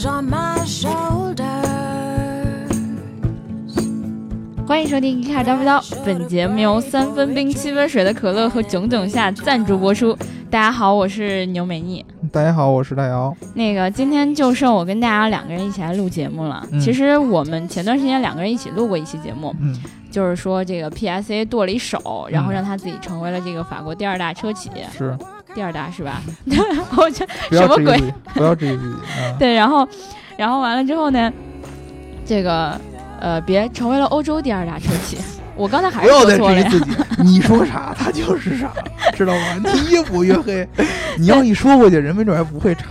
miles on my shoulders. 欢迎收听《一开始叨不叨》，本节目由三分冰七分水的可乐和囧囧下赞助播出。大家好，我是牛美妮。大家好，我是大姚。那个今天就剩我跟大家两个人一起来录节目了。嗯其实我们前段时间两个人一起录过一期节目，嗯，就是说这个 PSA 剁了一手，然后嗯让他自己成为了这个法国第二大车企，是，第二大是吧？我觉得什么鬼不要质疑自己啊。对，然后，然后完了之后呢，这个呃，别成为了欧洲第二大车企。我刚才还不要再是说错了呀。质疑自己，你说啥他就是啥，知道吗？你越补越黑。你要一说过去，人没准还不会查，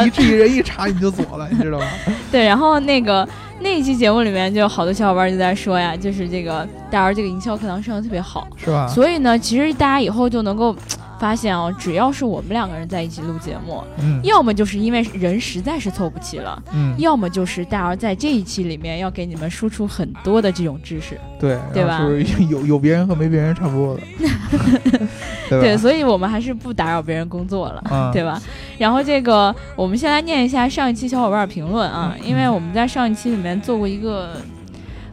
你一质疑人一查你就左了，你知道吗？对，然后那个那一期节目里面，就有好多小伙伴就在说呀，就是这个大儿这个营销课堂上的特别好，是吧？所以呢，其实大家以后就能够发现哦，只要是我们两个人在一起录节目，嗯。要么就是因为人实在是凑不齐了。嗯，要么就是大儿在这一期里面要给你们输出很多的这种知识，对，对吧？然后是有 有别人和没别人差不多的，对对，所以我们还是不打扰别人工作了。嗯，对吧？然后这个，我们先来念一下上一期小伙伴评论啊，因为我们在上一期里面做过一个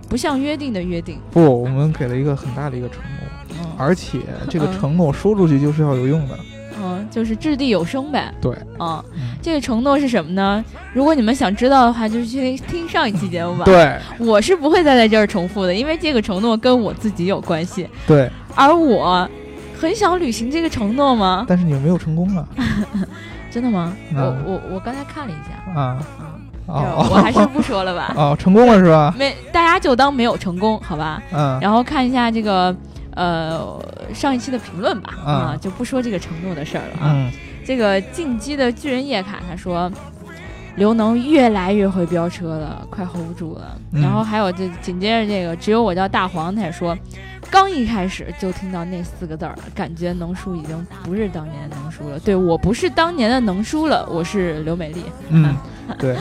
不像约定的约定，不，我们给了一个很大的一个承诺，嗯而且这个嗯承诺说出去就是要有用的。嗯，就是掷地有声呗。对，嗯，嗯这个承诺是什么呢？如果你们想知道的话，就去听上一期节目吧。，对我是不会再在这儿重复的，因为这个承诺跟我自己有关系，对，而我很想履行这个承诺吗？但是你们没有成功啊 真的吗？嗯我我我刚才看了一下，啊嗯，啊！我还是不说了吧。哦，成功了是吧？没，大家就当没有成功，好吧？嗯，然后看一下这个呃上一期的评论吧，嗯啊，就不说这个承诺的事儿了啊。嗯这个进击的巨人叶卡他说，刘能越来越会飙车了，快 hold 不住了。嗯然后还有这紧接着这个只有我叫大黄，他也说。刚一开始就听到那四个字儿，感觉能叔已经不是当年的能叔了。对我不是当年的能叔了，我是刘美丽。嗯，对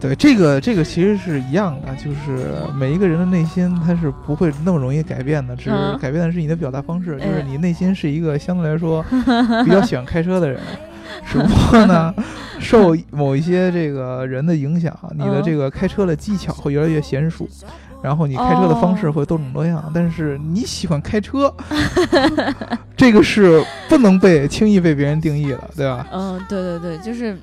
对，这个这个其实是一样的，就是每一个人的内心他是不会那么容易改变的，只是嗯改变的是你的表达方式，就是嗯你内心是一个相对来说比较喜欢开车的人。只不过呢，受某一些这个人的影响，你的嗯这个开车的技巧会越来越娴熟，然后你开车的方式哦会多种多样。但是你喜欢开车，这个是不能被轻易被别人定义的，对吧？嗯，对对对，就是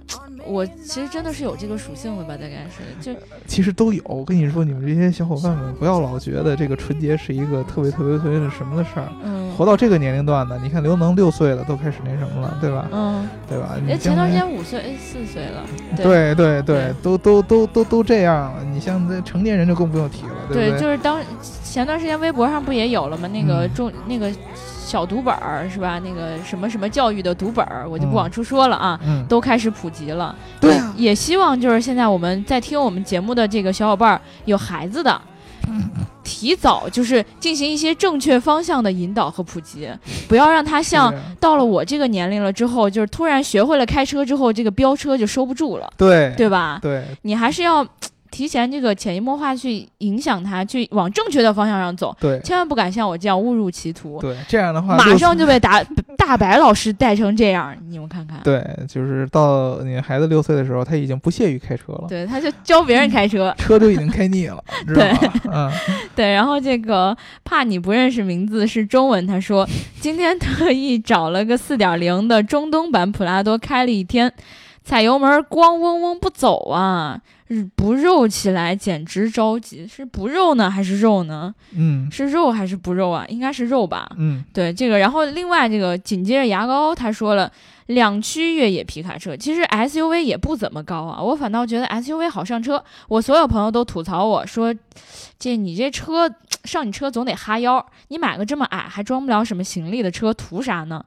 我其实真的是有这个属性的吧，大概是就其实都有。我跟你说，你们这些小伙伴们，不要老觉得这个春节是一个特别特别特别的什么的事儿。嗯活到这个年龄段的，你看刘能六岁了，都开始那什么了，对吧？嗯，对吧？哎，你前段时间五岁，哎，四岁了，对对对对，都都都都都这样了。你像这成年人就更不用提了，对对，不对？就是当前段时间微博上不也有了吗？那个嗯中、那个小读本儿是吧？那个什么什么教育的读本儿，我就不嗯。往出说了啊。嗯，都开始普及了，对啊。也也希望就是现在我们在听我们节目的这个小伙伴儿有孩子的，提早就是进行一些正确方向的引导和普及，不要让他像到了我这个年龄了之后，就是突然学会了开车之后，这个飙车就收不住了，对。对吧？对。你还是要提前这个潜移默化去影响他，去往正确的方向上走，对。千万不敢像我这样误入歧途，对，这样的话马上就被大 大白老师带成这样，你们看看。对，就是到你孩子六岁的时候，他已经不屑于开车了。对，他就教别人开车，车都已经开腻了，知道吧？嗯，对，然后这个怕你不认识名字是中文，他说今天特意找了个四点零的中东版普拉多开了一天，踩油门咣嗡嗡不走啊，日不肉起来简直着急，是不肉呢还是肉呢？嗯是肉还是不肉啊？应该是肉吧。嗯对这个，然后另外这个紧接着牙膏他说了。两驱越野皮卡车，其实 SUV 也不怎么高啊，我反倒觉得 SUV 好上车。我所有朋友都吐槽我说，这你这车上你车总得哈腰，你买个这么矮还装不了什么行李的车，图啥呢？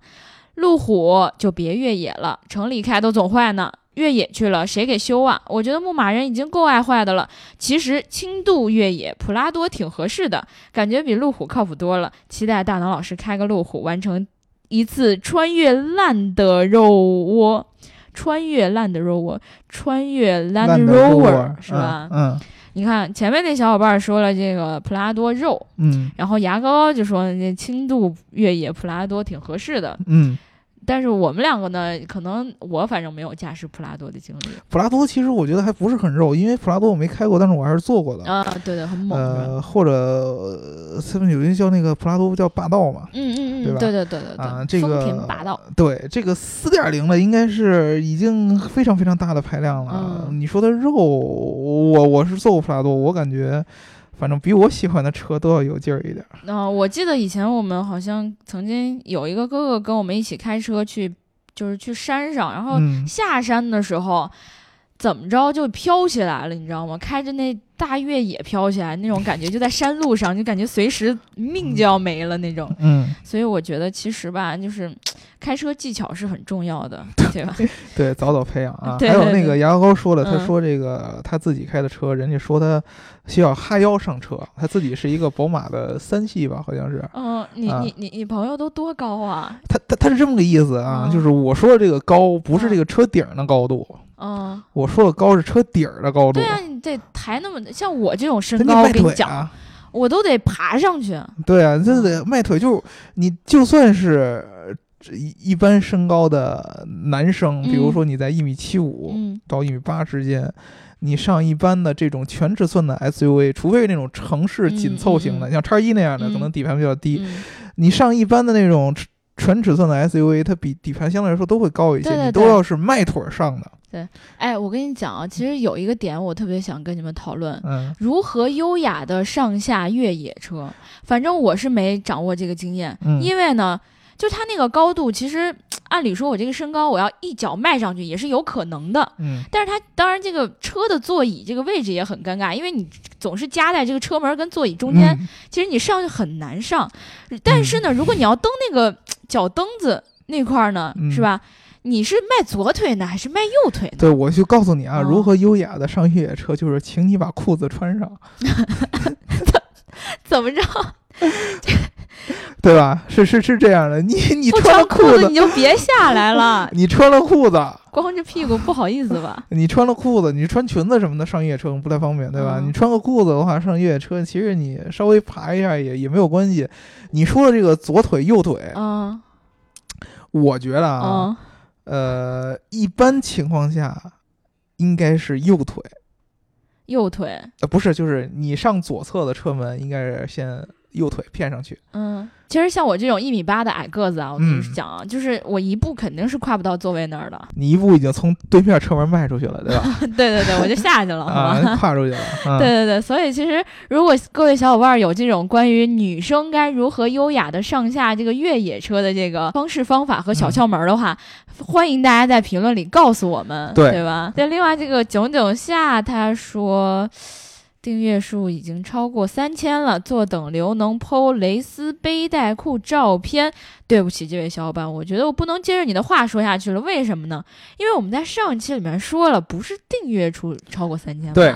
路虎就别越野了，城里开都总坏呢。越野去了，谁给修啊？我觉得牧马人已经够爱坏的了。其实轻度越野普拉多挺合适的，感觉比路虎靠谱多了。期待大脑老师开个路虎，完成一次穿越烂的肉窝，穿越烂的肉窝，穿越 Land 烂的 Rover 是吧？嗯你看前面那小伙伴说了这个普拉多肉，嗯然后牙膏就说那轻度越野普拉多挺合适的。嗯但是我们两个呢，可能我反正没有驾驶普拉多的经历。普拉多其实我觉得还不是很肉，因为普拉多我没开过，但是我还是坐过的。啊，对对，很猛，呃，或者呃他们有一个叫那个普拉多叫霸道嘛，嗯嗯嗯，对吧？对对对对对，啊这个丰田霸道，对，这个四点零的应该是已经非常非常大的排量了。嗯。你说的肉，我我是坐过普拉多，我感觉反正比我喜欢的车都要有劲儿一点儿。嗯、我记得以前我们好像曾经有一个哥哥跟我们一起开车去，就是去山上，然后嗯，下山的时候。怎么着就飘起来了，你知道吗？开着那大越野飘起来那种感觉，就在山路上，就感觉随时命就要没了那种。嗯，所以我觉得其实吧，就是开车技巧是很重要的，对吧？对，早早培养啊。对还有那对对个牙膏高说了，他嗯说这个他自己开的车，人家说他需要哈腰上车，他自己是一个宝马的三系吧，好像是。嗯，你啊你你你朋友都多高啊？他他他是这么个意思啊，嗯就是我说的这个高不是嗯这个车顶的高度，嗯，我说的高是车底儿的高度。对啊，你得抬那么像我这种身高，我迈腿跟你讲，啊。我都得爬上去。对啊，这得迈腿，就是你就算是呃一一般身高的男生，比如嗯说你在一米七五嗯到一米八之间，你上一般的这种全尺寸的 SUV，除非是那种城市紧凑型的，嗯嗯嗯像叉一那样的，嗯可能底盘比较低。嗯，你上一般的那种全尺寸的 SUV，它比底盘相对来说都会高一些，对对对你都要是迈腿儿上的。哎，我跟你讲啊，其实有一个点我特别想跟你们讨论。嗯如何优雅的上下越野车？反正我是没掌握这个经验，嗯因为呢，就它那个高度，其实按理说我这个身高，我要一脚迈上去也是有可能的。嗯但是它当然这个车的座椅这个位置也很尴尬，因为你总是夹在这个车门跟座椅中间，嗯其实你上去很难上。但是呢，如果你要蹬那个脚蹬子那块儿呢，嗯是吧？你是迈左腿呢，还是迈右腿呢？对，我就告诉你啊，哦如何优雅的上越野车，就是请你把裤子穿上，怎么着？对吧？是是是这样的，你你穿裤子，你就别下来了，你穿了裤子，光着屁股不好意思吧？你穿了裤子，你穿裙子什么的上越野车不太方便，对吧？嗯你穿个裤子的话，上越野车其实你稍微爬一下也也没有关系。你说的这个左腿右腿，嗯我觉得啊，嗯，呃，一般情况下应该是右腿，右腿，呃，不是，就是你上左侧的车门应该是先右腿骗上去。嗯，其实像我这种一米八的矮个子啊，我跟你嗯讲啊，就是我一步肯定是跨不到座位那儿的。你一步已经从对面车门迈出去了，对吧？对对对，我就下去了，好吧？啊，跨出去了。啊、对对对，所以其实如果各位小伙伴有这种关于女生该如何优雅的上下这个越野车的这个方式方法和小窍门的话，欢迎大家在评论里告诉我们，对吧？对，另外这个囧囧夏他说。订阅数已经超过三千了，坐等刘能剖蕾丝背带裤照片。对不起，这位小伙伴，我觉得我不能接着你的话说下去了。为什么呢？因为我们在上一期里面说了，不是订阅数超过三千，对，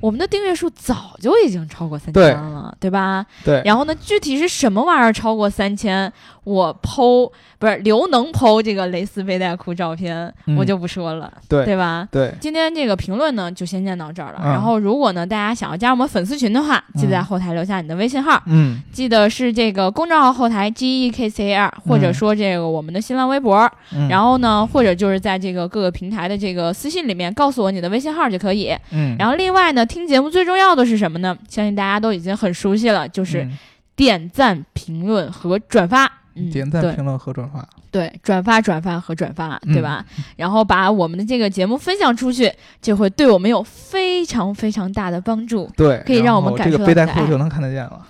我们的订阅数早就已经超过三对千了，对吧？对，然后呢，具体是什么玩意儿超过三千，我剖不是刘能剖这个蕾丝背带裤照片，嗯我就不说了，对对吧？对，今天这个评论呢，就先念到这儿了。嗯然后，如果呢大家想要加入我们粉丝群的话，记得在后台留下你的微信号，嗯，记得是这个公众号后台 G E K C A R，或者说这个我们的新浪微博。嗯然后呢，或者就是在这个各个平台的这个私信里面告诉我你的微信号就可以。嗯，然后另外呢，听节目最重要的是什么呢？相信大家都已经很熟悉了，就是嗯点赞、评论和转发。嗯，点赞、评论和转发。对，转发、转发和转发，对嗯吧？然后把我们的这个节目分享出去，就会对我们有非常非常大的帮助。对，可以让我们感然后这个背带裤就能看得见了。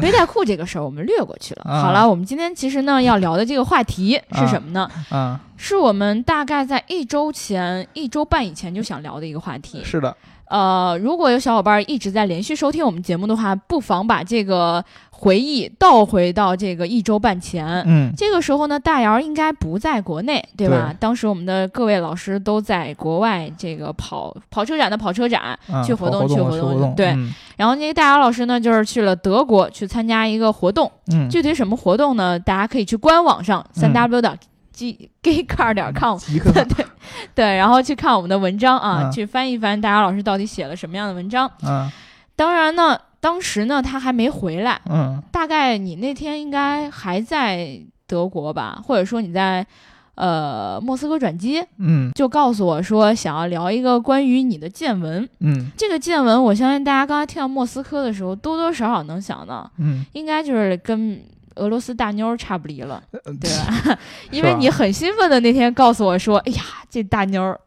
背带裤这个事儿我们略过去了。啊好了，我们今天其实呢要聊的这个话题是什么呢？啊，是我们大概在一周前、一周半以前就想聊的一个话题。是的，呃，如果有小伙伴一直在连续收听我们节目的话，不妨把这个回忆倒回到这个一周半前。嗯，这个时候呢，大姚应该不在国内，对吧？对当时我们的各位老师都在国外，这个跑跑车展的跑车展，啊去活动去活动对嗯然后那个大姚老师呢，就是去了德国去参加一个活动。嗯，具体什么活动呢？大家可以去官网上三嗯 w 点 g gay car 点 com 对对，然后去看我们的文章啊，嗯。去翻一翻大家老师到底写了什么样的文章。啊，当然呢，当时呢他还没回来，嗯。大概你那天应该还在德国吧，或者说你在呃莫斯科转机，嗯。就告诉我说想要聊一个关于你的见闻。嗯。这个见闻，我相信大家刚才听到莫斯科的时候，多多少少能想到，嗯，应该就是跟俄罗斯大妞差不离了，呃对吧？因为你很兴奋的那天告诉我说，哎呀，这大妞儿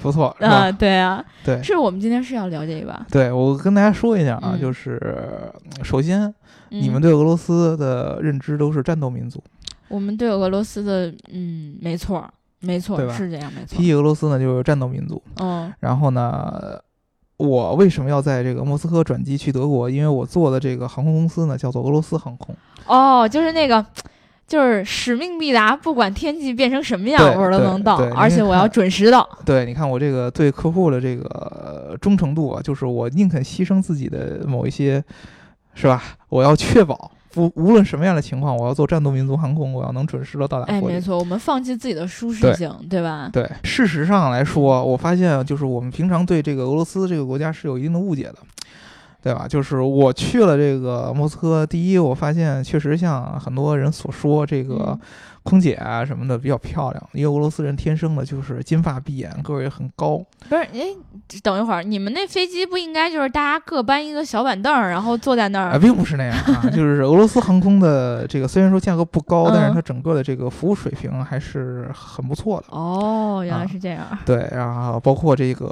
不错，是 啊、吧？对啊，对是我们今天是要了解吧？对，我跟大家说一下啊，嗯就是首先，嗯你们对俄罗斯的认知都是战斗民族，我们对俄罗斯的，嗯，没错儿，没错儿，是这样，没错提。起俄罗斯呢就是战斗民族。嗯然后呢，我为什么要在这个莫斯科转机去德国？因为我做的这个航空公司呢叫做俄罗斯航空。哦，就是那个，就是使命必达，不管天气变成什么样，我都能到，而且我要准时到。对，你看我这个对客户的这个呃忠诚度啊，就是我宁肯牺牲自己的某一些，是吧？我要确保不无论什么样的情况，我要做战斗民族航空，我要能准时的到达哎。没错，我们放弃自己的舒适性，对吧？对，事实上来说，我发现就是我们平常对这个俄罗斯这个国家是有一定的误解的，对吧？就是我去了这个莫斯科，第一，我发现确实像很多人所说，这个嗯空姐啊什么的比较漂亮，因为俄罗斯人天生的就是金发碧眼，个儿也很高。不是，哎，等一会儿，你们那飞机不应该就是大家各搬一个小板凳儿，然后坐在那啊，儿？并不是那样啊，就是俄罗斯航空的这个虽然说价格不高，但是嗯它整个的这个服务水平还是很不错的。哦，原来啊是这样。对，然后包括这个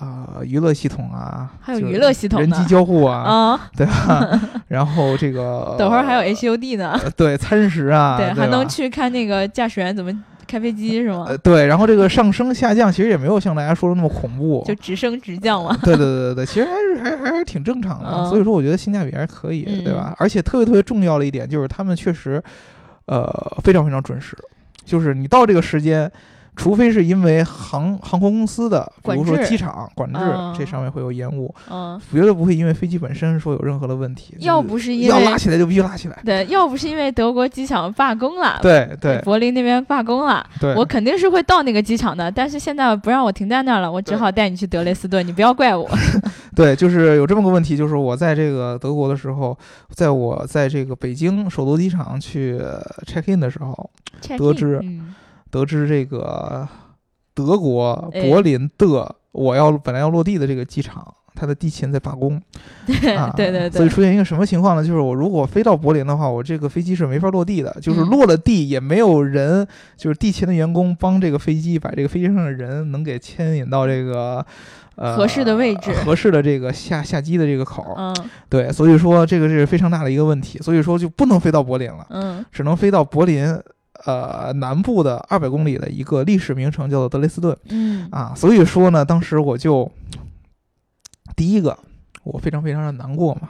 呃娱乐系统啊，还有娱乐系统人机交互啊，啊，对吧？然后这个 等会儿还有 HUD 呢，呃对餐食啊，对，对，还能吧去看那个驾驶员怎么开飞机是吗呃？对，然后这个上升下降其实也没有像大家说的那么恐怖，就直升直降嘛。对对对对对，其实还是还还是挺正常的，嗯所以说我觉得性价比还是可以，对吧？而且特别特别重要的一点就是他们确实，呃，非常非常准时，就是你到这个时间。除非是因为航航空公司的，比如说机场管制，嗯这上面会有延误，嗯，绝对不会因为飞机本身说有任何的问题。要不是因为要拉起来就必须拉起来。对，要不是因为德国机场罢工了，对对柏林那边罢工了，对，我肯定是会到那个机场的。但是现在不让我停在那儿了，我只好带你去德累斯顿，你不要怪我。对，就是有这么个问题，就是我在这个德国的时候，在我在这个北京首都机场去 check in 的时候得知嗯得知这个德国哎。柏林的我要本来要落地的这个机场，它的地勤在罢工。对啊，对对对，所以出现一个什么情况呢？就是我如果飞到柏林的话，我这个飞机是没法落地的，就是嗯落了地也没有人，就是地勤的员工帮这个飞机把这个飞机上的人能给牵引到这个。呃，合适的位置。合适的这个下下机的这个口。儿，嗯。对，所以说这个是非常大的一个问题，所以说就不能飞到柏林了，嗯。只能飞到柏林呃南部的二百公里的一个历史名城，叫做德累斯顿嗯啊。所以说呢，当时我就第一个我非常非常的难过嘛，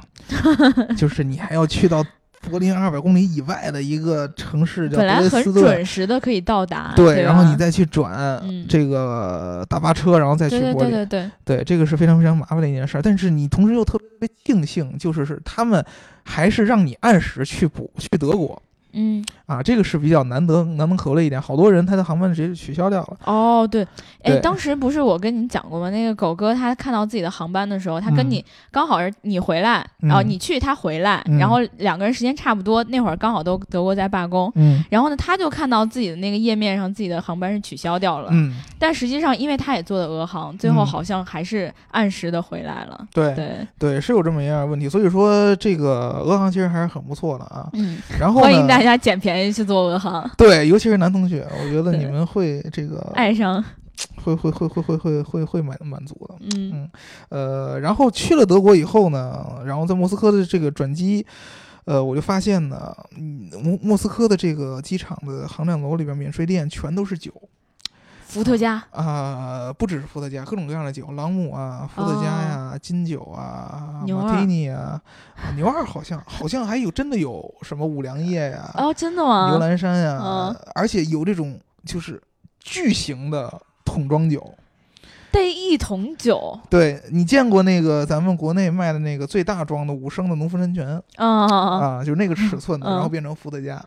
就是你还要去到柏林二百公里以外的一个城市叫德本来很累斯顿。准时的可以到达，对，然后你再去转嗯这个大巴车，然后再去对对柏林，对对对，对，这个是非常非常麻烦的一件事儿，但是你同时又特别庆幸，就是是他们还是让你按时去补去德国嗯啊，这个是比较难得难能可贵一点。好多人他的航班直接取消掉了，哦对，哎，当时不是我跟你讲过吗？那个狗哥他看到自己的航班的时候，他跟嗯你刚好是你回来，然后嗯你去他回来，嗯然后两个人时间差不多，那会儿刚好都德国在罢工。嗯然后呢，他就看到自己的那个页面上自己的航班是取消掉了，嗯，但实际上因为他也做的俄航，最后嗯好像还是按时的回来了。对对，对，是有这么一样的问题，所以说这个俄航其实还是很不错的啊。嗯，然后欢迎大家捡便宜去做俄航，对，尤其是男同学，我觉得你们会这个爱上，会会会会会会会会满满足的。嗯呃，然后去了德国以后呢，然后在莫斯科的这个转机，呃，我就发现呢，嗯莫莫斯科的这个机场的航站楼里边免税店全都是酒伏特加，啊、不只是伏特加，各种各样的酒，朗姆啊、伏特加呀、金酒啊、哦牛二马提尼啊，啊牛二好像好像还有真的有什么五粮液呀、哦，真的吗牛？栏山呀、嗯而且有这种就是巨型的桶装酒。带一桶酒，对你见过那个咱们国内卖的那个最大装的五升的农夫山泉啊啊就是那个尺寸的，嗯然后变成伏特加。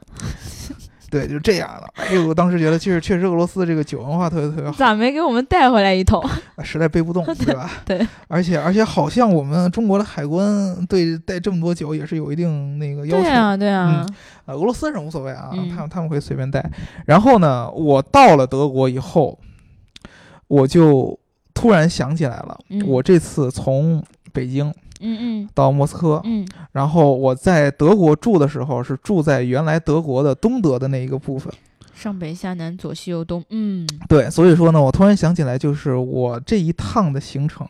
对，就这样了。哎呦，我当时觉得，确实确实俄罗斯的这个酒文化特别特别好，咋没给我们带回来一桶？实在背不动，对吧？对，而且而且好像我们中国的海关对带这么多酒也是有一定那个要求。对啊，对啊，呃，俄罗斯人无所谓啊，嗯他们他们会随便带。然后呢，我到了德国以后，我就突然想起来了，嗯我这次从北京嗯到莫斯科，嗯然后我在德国住的时候是住在原来德国的东德的那一个部分。嗯，上北下南左西右东，嗯对，所以说呢，我突然想起来，就是我这一趟的行程，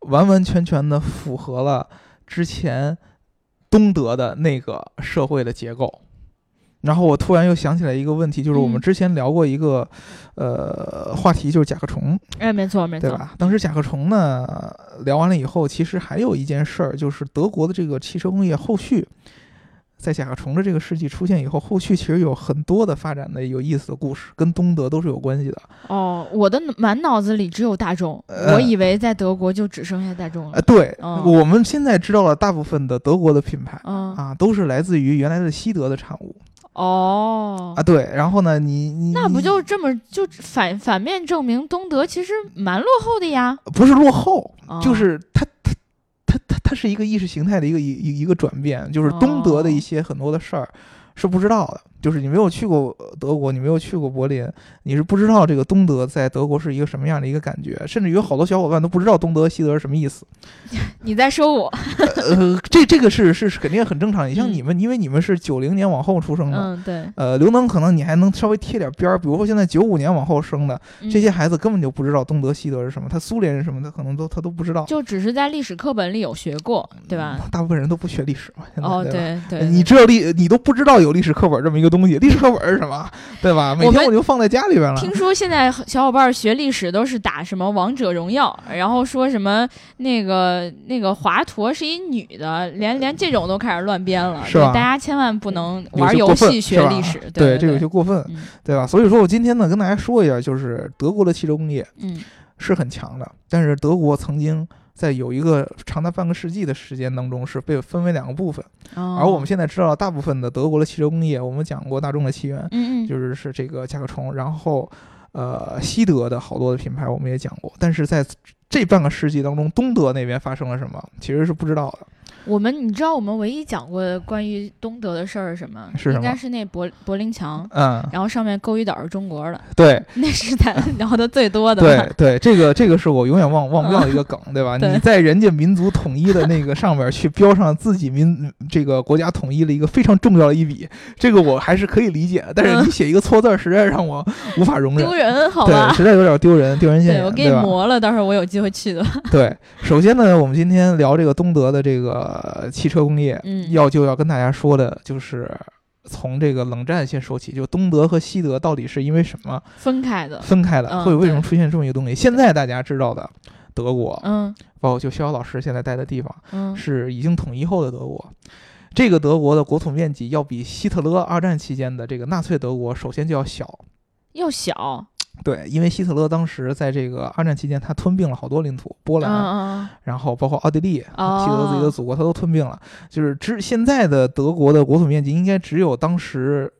完完全全的符合了之前东德的那个社会的结构。然后我突然又想起来一个问题，就是我们嗯之前聊过一个，呃，话题，就是甲壳虫，哎，没错没错，对吧？当时甲壳虫呢聊完了以后，其实还有一件事儿，就是德国的这个汽车工业后续，在甲壳虫的这个事迹出现以后，后续其实有很多的发展的有意思的故事，跟东德都是有关系的。哦，我的满脑子里只有大众，呃我以为在德国就只剩下大众呃，了。对，哦我们现在知道了大部分的德国的品牌。嗯，啊，都是来自于原来的西德的产物哦。啊，，对，然后呢，你你那不就这么就反反面证明东德其实蛮落后的呀？不是落后，哦。就是他他他他他是一个意识形态的一个一一一个转变，就是东德的一哦些很多的事儿是不知道的，就是你没有去过呃德国，你没有去过柏林，你是不知道这个东德在德国是一个什么样的一个感觉，甚至有好多小伙伴都不知道东德西德是什么意思。你在说我？呃，这这个是是是肯定很正常。你像嗯你们，因为你们是九零年往后出生的。嗯，对，呃，刘能可能你还能稍微贴点边儿，比如说现在九五年往后生的嗯这些孩子根本就不知道东德西德是什么，他苏联是什么，他可能都他都不知道，就只是在历史课本里有学过，对吧？大部分人都不学历史嘛。现在哦，对吧对对，你知道历，你都不知道有历史课本这么一个东西，历史课本是什么，对吧？每天我就放在家里边了。听说现在小伙伴学历史都是打什么王者荣耀，然后说什么那个那个华佗是一女的，连连这种都开始乱编了。是吧对大家千万不能玩游戏学历史，对，对这个有些过分，嗯对吧？所以说我今天呢，跟大家说一下，就是德国的汽车工业嗯是很强的，但是德国曾经在有一个长达半个世纪的时间当中是被分为两个部分，哦。而我们现在知道大部分的德国的汽车工业，我们讲过大众的起源，嗯嗯。就是是这个甲壳虫，然后呃西德的好多的品牌我们也讲过，但是在这半个世纪当中，东德那边发生了什么，其实是不知道的。我们你知道我们唯一讲过的关于东德的事儿是什么？是什么应该是那柏柏林墙，嗯，然后上面勾一岛是中国的，对 那是咱 聊的最多的。对对，这个这个是我永远忘忘不掉的一个 梗，对吧？对你在人家民族统一的那个上面去标上自己民这个国家统一的一个非常重要的一笔，这个我还是可以理解的。但是你写一个错字儿，实在让我无法容忍丢。人，好对，吧？实在有点丢人，丢人现眼，对我给你？磨了，到时候我有机会去的。对，首先呢，我们今天聊这个东德的这个汽车工业，嗯要就要跟大家说的就是从这个冷战先说起，就东德和西德到底是因为什么分开的。分开的，嗯会为什么出现这么一个东西？现在大家知道的德国，嗯包括就逍遥老师现在待的地方，嗯是已经统一后的德国。这个德国的国土面积要比希特勒二战期间的这个纳粹德国首先就要小，要小，对，因为希特勒当时在这个二战期间，他吞并了好多领土，波嗯兰，嗯然后包括奥地利，哦希特勒自己的祖国，他都吞并了。就是之现在的德国的国土面积应该只有当时，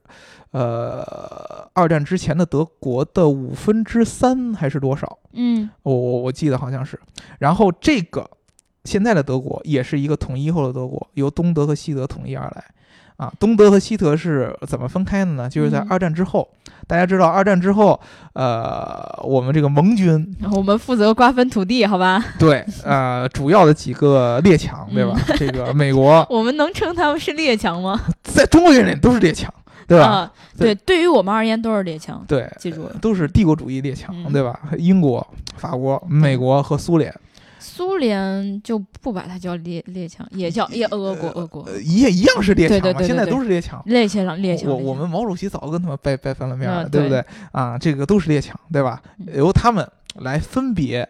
呃，二战之前的德国的五分之三还是多少？嗯我我我记得好像是。然后这个现在的德国也是一个统一后的德国，由东德和西德统一而来。啊，东德和西德是怎么分开的呢？就是在嗯二战之后，大家知道，二战之后，呃，我们这个盟军嗯，我们负责瓜分土地，好吧？对，呃，主要的几个列强，对吧？嗯这个美国 我们能称他们是列强吗？在中国眼里都是列强，对吧？啊，对，对于我们而言都是列强。对，记住了都是帝国主义列强，嗯对吧？英国、法国、美国和苏联，苏联就不把它叫列列强，也叫也俄国，俄国呃，也一样是列强嘛，现在都是列强。列强列强。我我们毛主席早跟他们掰掰翻了面了，嗯对不对对？啊，这个都是列强，对吧？嗯由他们来分别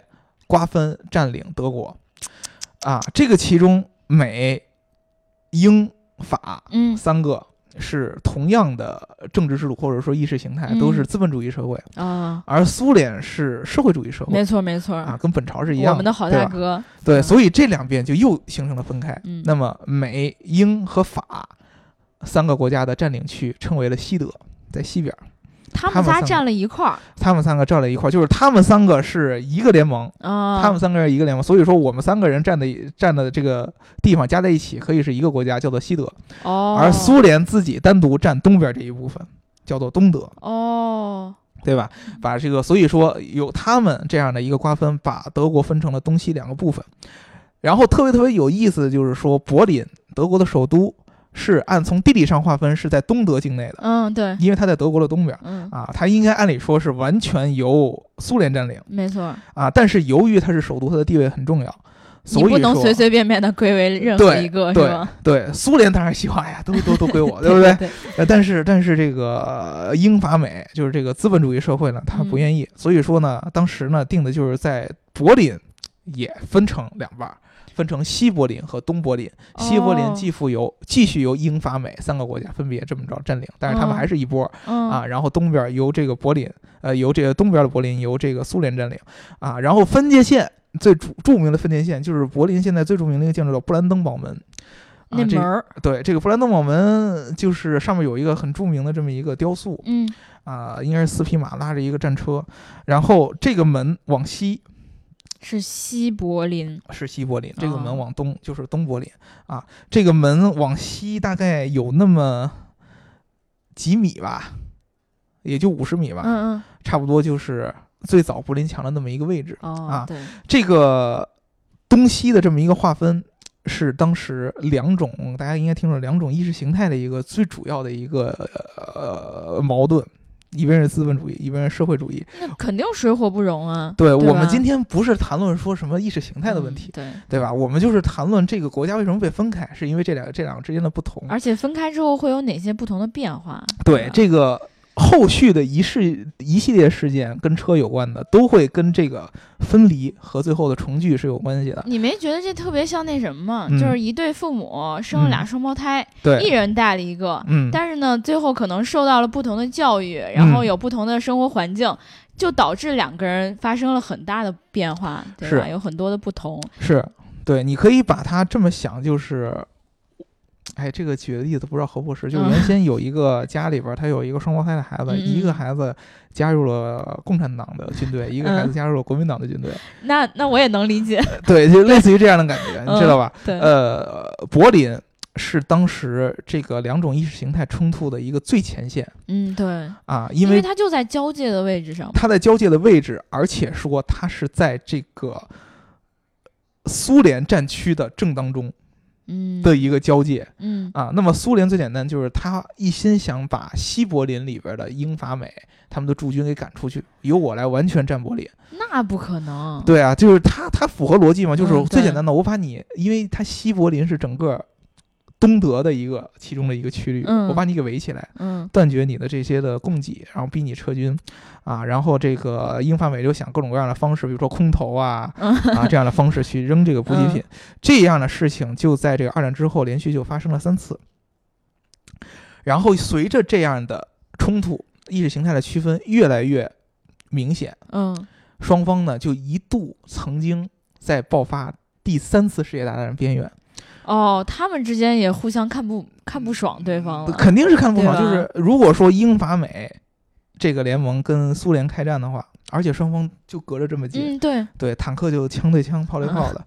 瓜分占领德国，啊，这个其中美、英、法嗯三个是同样的政治制度或者说意识形态，嗯。都是资本主义社会，啊，而苏联是社会主义社会。没错没错，啊，跟本朝是一样我们的好大哥。对，嗯。所以这两边就又形成了分开。嗯。那么美、英和法三个国家的占领区称为了西德。在西边儿，他他们仨站了一块儿他们三个站了一块儿，就是他们三个是一个联盟，啊，他们三个人一个联盟，所以说我们三个人站的站的这个地方加在一起可以是一个国家，叫做西德，哦，而苏联自己单独占东边这一部分，叫做东德。哦，对吧？把这个，所以说有他们这样的一个瓜分，把德国分成了东西两个部分。然后特别特别有意思的就是说，柏林德国的首都是按从地理上划分是在东德境内的，嗯，对，因为它在德国的东边嗯，啊，它应该按理说是完全由苏联占领没错，啊。但是由于它是首都，它的地位很重要，你所以说不能随随便便的归为任何对一个，是对吧？对，苏联当然希望哎呀，都都 都归我，对不对？但是但是这个呃英法美就是这个资本主义社会呢，他不嗯愿意，所以说呢，当时呢定的就是在柏林也分成两半儿，分成西柏林和东柏林。西柏林哦继复由继续由英法美三个国家分别这么着占领，但是他们哦还是一波嗯啊。然后东边由这个柏林，呃，由这个东边的柏林由这个苏联占领啊。然后分界线最著著名的分界线就是柏林现在最著名的一个建筑叫布兰登堡门。啊这那门儿，对，这个布兰登堡门就是上面有一个很著名的这么一个雕塑嗯啊，应该是四匹马拉着一个战车，然后这个门往西是西柏林，是西柏林，这个哦门往东就是东柏林啊。这个门往西大概有那么几米吧，也就五十米吧，嗯嗯，差不多就是最早柏林墙的那么一个位置。哦啊，对，这个东西的这么一个划分，是当时两种大家应该听说两种意识形态的一个最主要的一个呃矛盾，一边是资本主义，一边是社会主义。那肯定水火不容啊。对对我们今天不是谈论说什么意识形态的问题，嗯对，对吧？我们就是谈论这个国家为什么被分开，是因为这两个这两个之间的不同。而且分开之后会有哪些不同的变化？对吧这个后续的一事一系列事件跟车有关的，都会跟这个分离和最后的重聚是有关系的。你没觉得这特别像那什么吗？嗯就是一对父母生了俩双胞胎，一对，人带了一个，嗯，但是呢，最后可能受到了不同的教育，然后有不同的生活环境，就导致两个人发生了很大的变化，对吧？有很多的不同。是对，你可以把它这么想，就是，哎，这个举的例子不知道合不合适。就嗯原先有一个家里边儿，他有一个双胞胎的孩子，嗯一个嗯孩子加入了共产党的军队，一个孩子嗯加入了国民党的军队，那那我也能理解，对，就类似于这样的感觉，你知道吧？对，呃，柏林是当时这个两种意识形态冲突的一个最前线嗯，对，啊，因因为它就在交界的位置上嘛。它在交界的位置，而且说它是在这个苏联战区的正当中嗯，的一个交界。嗯啊，那么苏联最简单就是他一心想把西柏林里边的英法美他们的驻军给赶出去，由我来完全占柏林。那不可能。对啊，就是他他符合逻辑嘛，就是最简单的，我把你，因为他西柏林是整个东德的一个其中的一个区域，嗯。我把你给围起来。嗯。断绝你的这些的供给，然后逼你撤军，啊，然后这个英法美就想各种各样的方式，比如说空投啊，嗯。啊这样的方式去扔这个补给品，这样的事情就在这个二战之后连续就发生了三次。然后随着这样的冲突，意识形态的区分越来越明显，嗯，双方呢就一度曾经在爆发第三次世界大战的边缘，哦，他们之间也互相看不看不爽对方了。肯定是看不爽。就是如果说英法美这个联盟跟苏联开战的话，而且双方就隔着这么近，嗯，对，对，坦克就枪对枪，炮对炮的，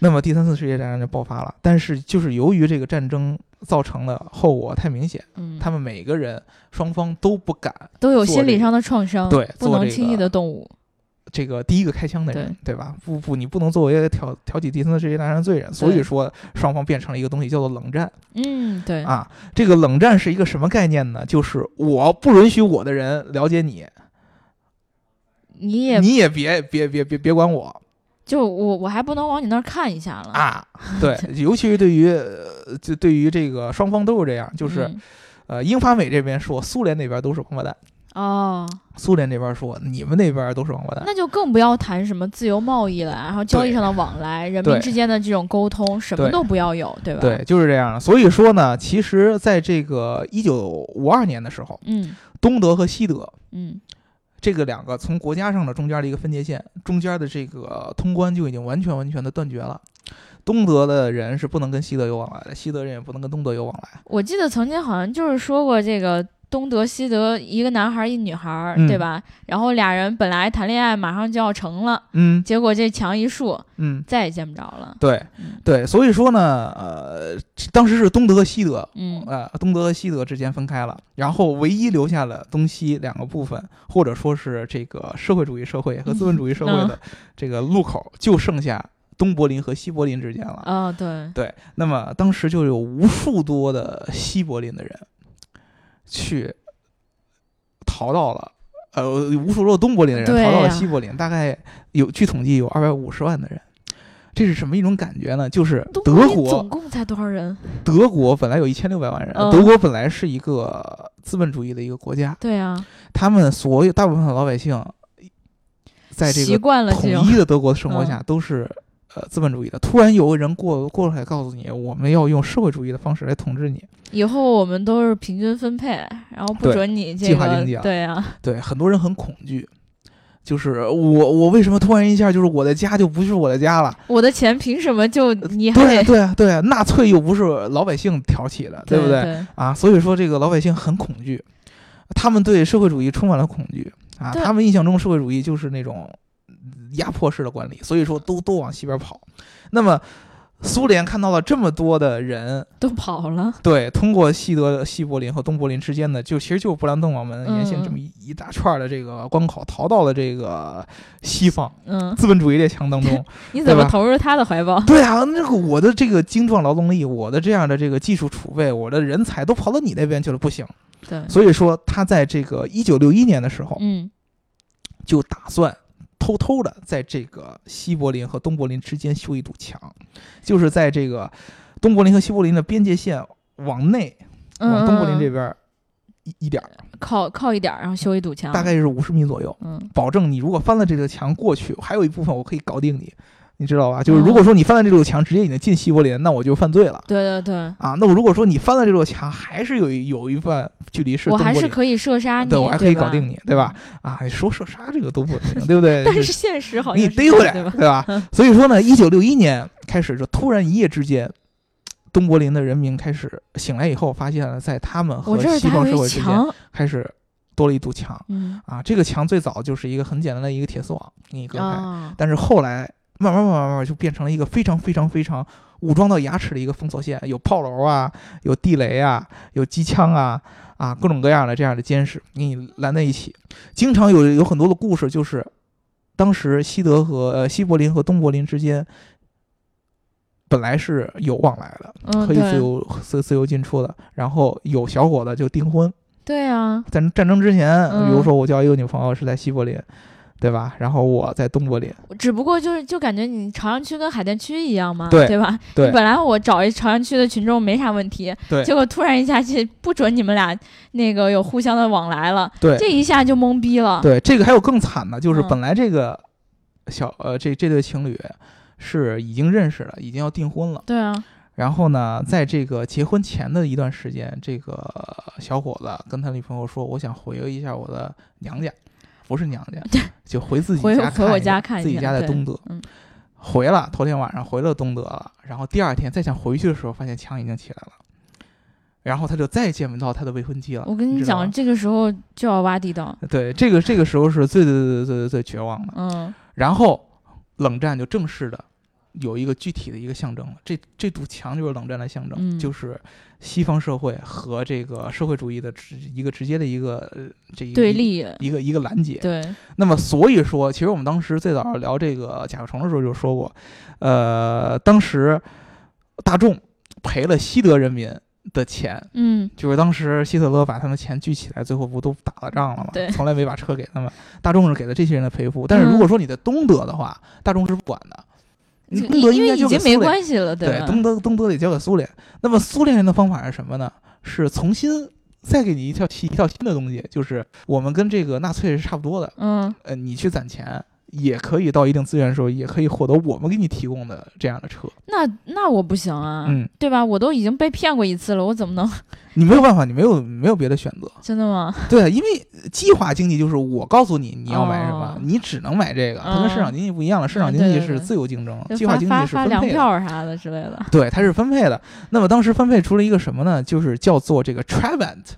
那么第三次世界大战就爆发了。但是就是由于这个战争造成的后果太明显，嗯，他们每个人双方都不敢都有心理上的创伤，对不能轻易的动武。这个第一个开枪的人，对吧？不不，你不能作为挑挑起第三次世界大战的罪人。所以说，双方变成了一个东西，叫做冷战嗯，对，啊。这个冷战是一个什么概念呢？就是我不允许我的人了解你，你也你也别别别别别管我就我我还不能往你那儿看一下了，啊。对，尤其是对于就对于这个双方都是这样，就是、呃，英法美这边说苏联那边都是王八蛋，哦，苏联这边说你们那边都是王八蛋。那就更不要谈什么自由贸易了，然后交易上的往来，人民之间的这种沟通，什么都不要有，对吧？对，，就是这样。所以说呢，其实在这个一九五二年的时候，嗯东德和西德嗯这个两个从国家上的中间的一个分界线，中间的这个通关就已经完全完全的断绝了。东德的人是不能跟西德有往来的，西德人也不能跟东德有往来。我记得曾经好像就是说过，这个东德西德一个男孩儿一女孩对吧？然后俩人本来谈恋爱马上就要成了，嗯。结果这墙一竖，嗯，再也见不着了。对嗯。对，所以说呢，呃，当时是东德和西德，嗯。呃，东德和西德之间分开了，然后唯一留下了东西两个部分，或者说是这个社会主义社会和资本主义社会嗯。的这个路口，就剩下东柏林和西柏林之间了。哦，对，对，那么当时就有无数多的西柏林的人去逃到了。呃，无数落东柏林的人逃到了西柏林，大概有据统计有二百五十万的人，这是什么一种感觉呢？就是德国总共才多少人？德国本来有一千六百万人，嗯德国本来是一个资本主义的一个国家，对啊，他们所有大部分的老百姓，在这个统一的德国的生活嗯下都是。呃，资本主义的，突然有个人过过来告诉你，我们要用社会主义的方式来统治你。以后我们都是平均分配，然后不准你这计划经济啊对啊，对，很多人很恐惧，就是我我为什么突然一下就是我的家就不是我的家了？我的钱凭什么就你还对啊对啊对啊，纳粹又不是老百姓挑起的，对不对？对？啊，所以说这个老百姓很恐惧，他们对社会主义充满了恐惧啊，他们印象中社会主义就是那种压迫式的管理，所以说都都往西边跑。那么苏联看到了这么多的人，都跑了，对，通过西德、西柏林和东柏林之间的，就其实就是勃兰登堡门沿线嗯这么一一大串儿的这个关口，逃到了这个西方嗯，资本主义列强当中。你怎么投入他的怀抱？对啊，那个我的这个精壮劳动力，我的这样的这个技术储备，我的人才都跑到你那边去了，不行。对，所以说，他在这个一九六一年的时候，嗯就打算偷偷的在这个西柏林和东柏林之间修一堵墙，就是在这个东柏林和西柏林的边界线往内，嗯，往东柏林这嗯边儿一一点儿，靠靠一点儿，然后修一堵墙，大概是五十米左右，嗯保证你如果翻了这个墙过去，还有一部分我可以搞定你。你知道吧？就是哦如果说你翻了这堵墙，直接已经进西柏林，那我就犯罪了对对对，啊。那我如果说你翻了这堵墙，还是有一有一段距离是我还是可以射杀你，对我还可以搞定你，对吧？？啊，你说射杀这个都不行，对不对？但是现实好像你逮回来，样对吧？所以说呢，一九六一年开始，就突然一夜之间，东柏林的人民开始醒来以后，发现了在他们和西方社会之间，开始多了一堵墙嗯啊。这个墙最早就是一个很简单的一个铁丝网给你隔开，啊，但是后来慢慢慢慢慢慢就变成了一个非常非常非常武装到牙齿的一个封锁线，有炮楼啊，有地雷啊，有机枪啊。啊，各种各样的这样的监视给你拦在一起，经常有有很多的故事，就是当时西德和呃西柏林和东柏林之间本来是有往来的，嗯，可以自对由自自由进出的，然后有小伙子就订婚，对啊，在战争之前，比如嗯。说我交一个女朋友是在西柏林，对吧？然后我在东柏林，只不过就是就感觉你朝阳区跟海淀区一样嘛，对吧？对你本来我找一朝阳区的群众没啥问题，对结果突然一下去不准你们俩那个有互相的往来了，对这一下就懵逼了。对，这个还有更惨的，就是嗯本来这个小呃这这对情侣是已经认识了，已经要订婚了。对啊，然后呢，在这个结婚前的一段时间，这个小伙子跟他女朋友说：“我想回一下我的娘家，不是娘家，就回自己回家回我家看自己家在东德。嗯回了，头天晚上回了东德了，然后第二天再想回去的时候，发现墙已经起来了，然后他就再也见不到他的未婚妻了。我跟你讲，这个时候就要挖地道。对，这个这个时候是最最最最最最绝望的。嗯然后冷战就正式的有一个具体的一个象征了。这这堵墙就是冷战的象征，嗯就是西方社会和这个社会主义的直一个直接的一个呃这一对立，一个一个拦截。对，那么所以说，其实我们当时最早聊这个甲壳虫的时候就说过，呃，当时大众赔了西德人民的钱。嗯就是当时希特勒把他们钱聚起来，最后不都打了仗了吗？对从来没把车给他们。大众是给了这些人的赔付，但是如果说你在东德的话，大众是不管的。你东德应该因为已经没关系了，对，吧？东德东德得交给苏联。那么苏联人的方法是什么呢？是重新再给你一条一套新的东西，就是我们跟这个纳粹是差不多的。嗯，呃，你去攒钱，也可以到一定资源的时候，也可以获得我们给你提供的这样的车。那那我不行啊，嗯，对吧？我都已经被骗过一次了，我怎么能你没有办法，你没有没有别的选择。真的吗？对，因为计划经济就是我告诉你你要买什么，哦你只能买这个，它跟市场经济不一样了。市场嗯经济是自由竞争，就计划经济发发发粮是分配的。票啥的之类的。对，它是分配的。那么当时分配出了一个什么呢？就是叫做这个 Travant，。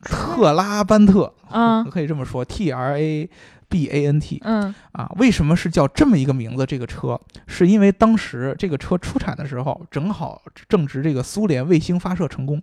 特拉班特，嗯可以这么说，T R A B A N T 嗯啊。为什么是叫这么一个名字？这个车是因为当时这个车出产的时候，正好正值这个苏联卫星发射成功。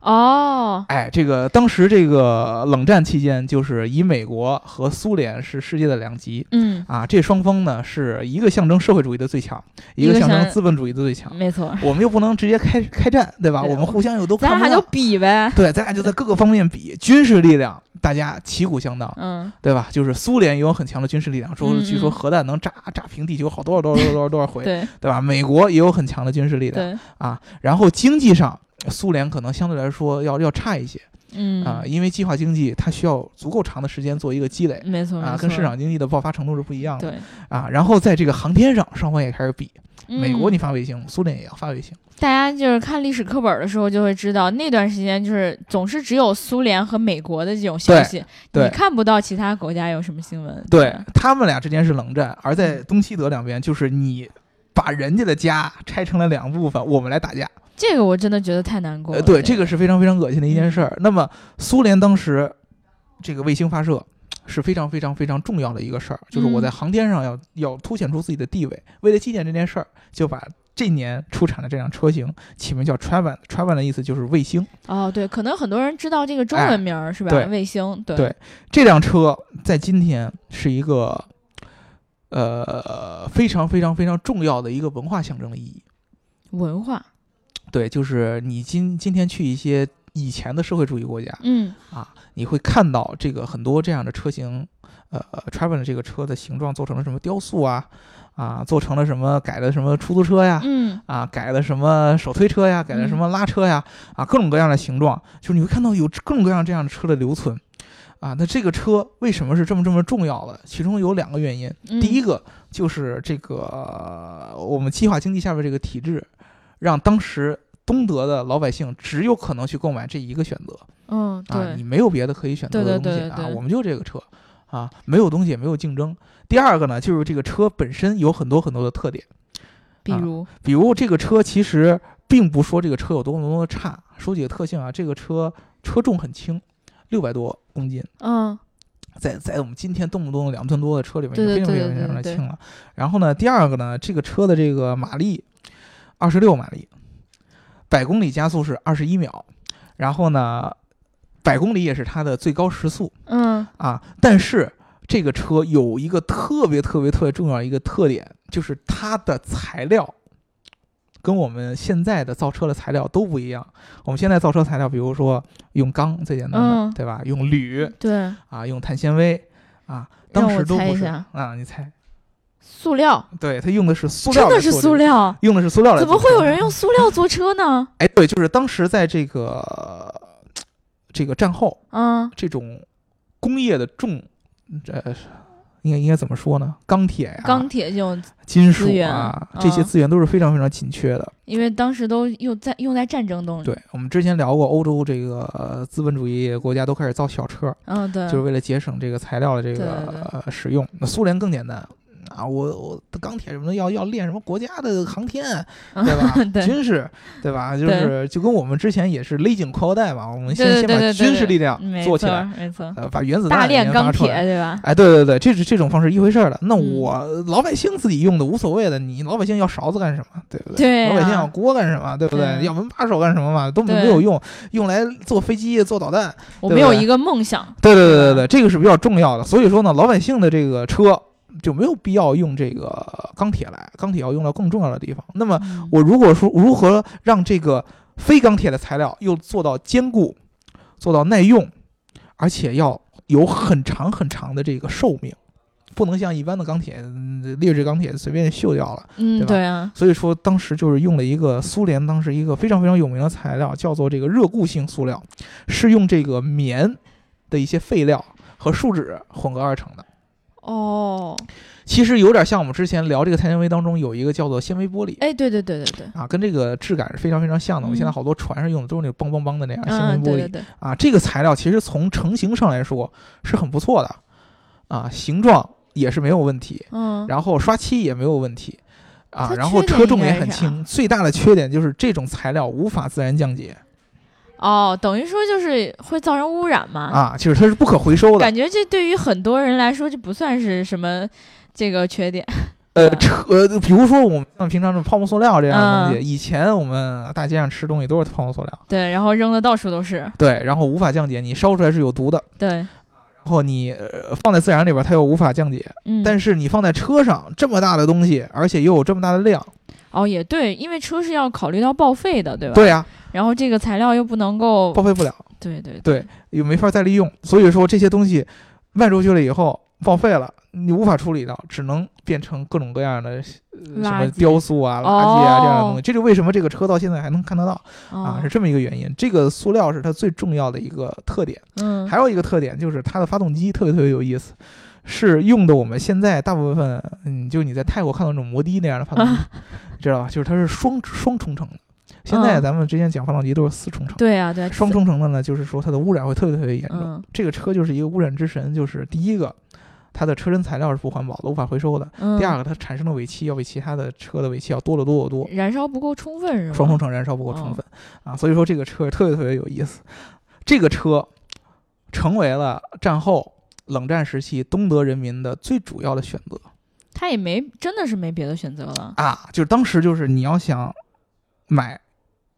哦，哎，这个当时这个冷战期间，就是以美国和苏联是世界的两极嗯，啊，这双方呢是一个象征社会主义的最强，一一个象征资本主义的最强。没错，我们又不能直接开开战，对吧？对我们互相又都咱俩就。比呗。对，咱俩就在各个方面比军事力量，大家旗鼓相当，嗯对吧？就是苏联也有很强的军事力量，说嗯据说嗯核弹能炸炸平地球好多少多少多少多少回，对 对吧？美国也有很强的军事力量对，啊。然后经济上，苏联可能相对来说要要差一些嗯啊，因为计划经济它需要足够长的时间做一个积累。没错啊，跟市场经济的爆发程度是不一样的对。啊。然后在这个航天上，双方也开始比，美国嗯你发卫星，苏联也要发卫星。大家就是看历史课本的时候就会知道，那段时间就是总是只有苏联和美国的这种消息，你看不到其他国家有什么新闻。对他们俩之间是冷战，而在东西德两边，就是你把人家的家拆成了两部分，我们来打架。这个我真的觉得太难过了。呃，对，这个是非常非常恶心的一件事儿。那么苏联当时这个卫星发射是非常非常非常重要的一个事儿，就是我在嗯航天上要要凸显出自己的地位。为了纪念这件事儿，就把这年出产的这辆车型起名叫 Travan。Travan 的意思就是卫星。哦，对，可能很多人知道这个中哎文名儿、是吧？对卫星，对对这辆车在今天是一个呃非常非常非常重要的一个文化象征的意义。文化，对，就是你今今天去一些以前的社会主义国家嗯。啊，你会看到这个很多这样的车型，呃 t r a v e l 这个车的形状做成了什么雕塑啊，啊，做成了什么改的什么出租车呀，嗯。啊，改的什么手推车呀，改的什么拉车呀，啊，各种各样的形状，就是你会看到有各种各样这样的车的留存，啊，那这个车为什么是这么这么重要的？其中有两个原因，嗯，第一个就是这个呃我们计划经济下边这个体制，让当时东德的老百姓只有可能去购买这一个选择嗯，啊，对你，没有别的可以选择的东西啊，我们就这个车啊，没有东西也没有竞争。第二个呢，就是这个车本身有很多很多的特点。啊比如，比如这个车其实并不说这个车有多么多么差，说几个特性啊，这个车车重很轻，六百多公斤，嗯在在我们今天动不动两吨多的车里面，对对已经非常非常非常的轻了。然后呢，第二个呢，这个车的这个马力二十六马力，百公里加速是二十一秒，然后呢，百公里也是它的最高时速嗯啊。但是这个车有一个特别特别特别重要的一个特点，就是它的材料跟我们现在的造车的材料都不一样。我们现在造车材料，比如说用钢最简单的，嗯对吧？用铝对，啊，用碳纤维啊，当时都不是啊，你猜？塑料，对，它用的是塑料真的是塑料，用的是塑料来怎。么会有人用塑料做车呢？哎，对，就是当时在这个这个战后，嗯这种工业的重，呃，应该应该怎么说呢？钢铁呀、钢铁这种，金属啊，这些嗯资源都是非常非常紧缺的。因为当时都用在用在战争中。，对我们之前聊过，欧洲这个呃资本主义国家都开始造小车，嗯对，就是为了节省这个材料的这个使用。那苏联更简单。啊，我我的钢铁什么的要要练什么国家的航天，对吧？对军事，对吧？就是就跟我们之前也是勒紧裤腰带嘛，我们先先把军事力量做起来，没错，呃，把原子大弹炼钢铁。对吧？哎，对对对，这是这种方式一回事儿了。那嗯我老百姓自己用的无所谓的，你老百姓要勺子干什么？对不对？对老百姓要啊，锅干什么？对不对？对要门把手干什么嘛？都没有用，用来做飞机、做导弹。我们有一个梦想，对对对对对，这个是比较重要的。所以说呢，老百姓的这个车就没有必要用这个钢铁来，钢铁要用到更重要的地方。那么嗯我如果说如何让这个非钢铁的材料又做到坚固、做到耐用，而且要有很长很长的这个寿命，不能像一般的钢铁、嗯劣质钢铁随便锈掉了。嗯对吧对啊，所以说，当时就是用了一个苏联当时一个非常非常有名的材料，叫做这个热固性塑料，是用这个棉的一些废料和树脂混合而成的。哦，其实有点像我们之前聊这个碳纤维当中有一个叫做纤维玻璃。哎，对对对对对，啊，跟这个质感是非常非常像的。我们现在嗯好多船上用的都是那个梆梆梆的那样纤维嗯，玻璃对对对，啊。这个材料其实从成型上来说是很不错的啊，形状也是没有问题，嗯，然后刷漆也没有问题啊，然后车重也很轻。最大的缺点就是这种材料无法自然降解。哦，等于说就是会造成污染嘛？啊，就是它是不可回收的。感觉这对于很多人来说，这不算是什么这个缺点。呃，车，呃，比如说我们平常这种泡沫塑料这样的东西，嗯以前我们大街上吃东西都是泡沫塑料，对，然后扔的到处都是。对，然后无法降解，你烧出来是有毒的，对，然后你、呃、放在自然里边它又无法降解，嗯，但是你放在车上这么大的东西，而且又有这么大的量，哦也对，因为车是要考虑到报废的，对吧？。对呀、然后这个材料又不能够报，废不了，对对对，又没法再利用，所以说这些东西卖出去了以后报废了，你无法处理到，只能变成各种各样的、呃、什么雕塑啊、垃圾啊、哦这样的东西。这就为什么这个车到现在还能看得到哦啊，是这么一个原因。这个塑料是它最重要的一个特点。嗯，还有一个特点就是它的发动机特别特别有意思，是用的我们现在大部分，嗯，就你在泰国看到那种摩的那样的发动机，知道吧？就是它是双双冲程的。现在嗯咱们之前讲发动机都是四冲程，对啊对，双冲程的呢，就是说它的污染会特别特别严重。嗯这个车就是一个污染之神，就是第一个，它的车身材料是不环保的，无法回收的；嗯，第二个，它产生的尾气要比其他的车的尾气要多得多得多。燃烧不够充分是吧？双冲程燃烧不够哦充分、啊，所以说这个车特别特别有意思。这个车成为了战后冷战时期东德人民的最主要的选择他也没真的是没别的选择了。啊，就是当时就是你要想买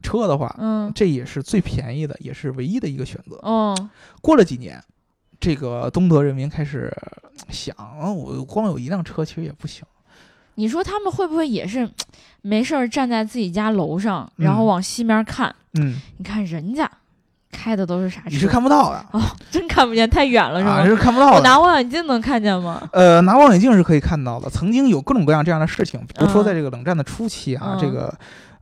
车的话，嗯这也是最便宜的，也是唯一的一个选择。哦，过了几年，这个东德人民开始想，啊我光有一辆车其实也不行。你说他们会不会也是没事儿站在自己家楼上，然后嗯往西面看？嗯，你看人家开的都是啥车？你是看不到的真看不见，太远了是啊，是看不到的。我拿望远镜能看见吗？呃，拿望远镜是可以看到的。曾经有各种各样这样的事情，比如说嗯在这个冷战的初期啊，嗯这个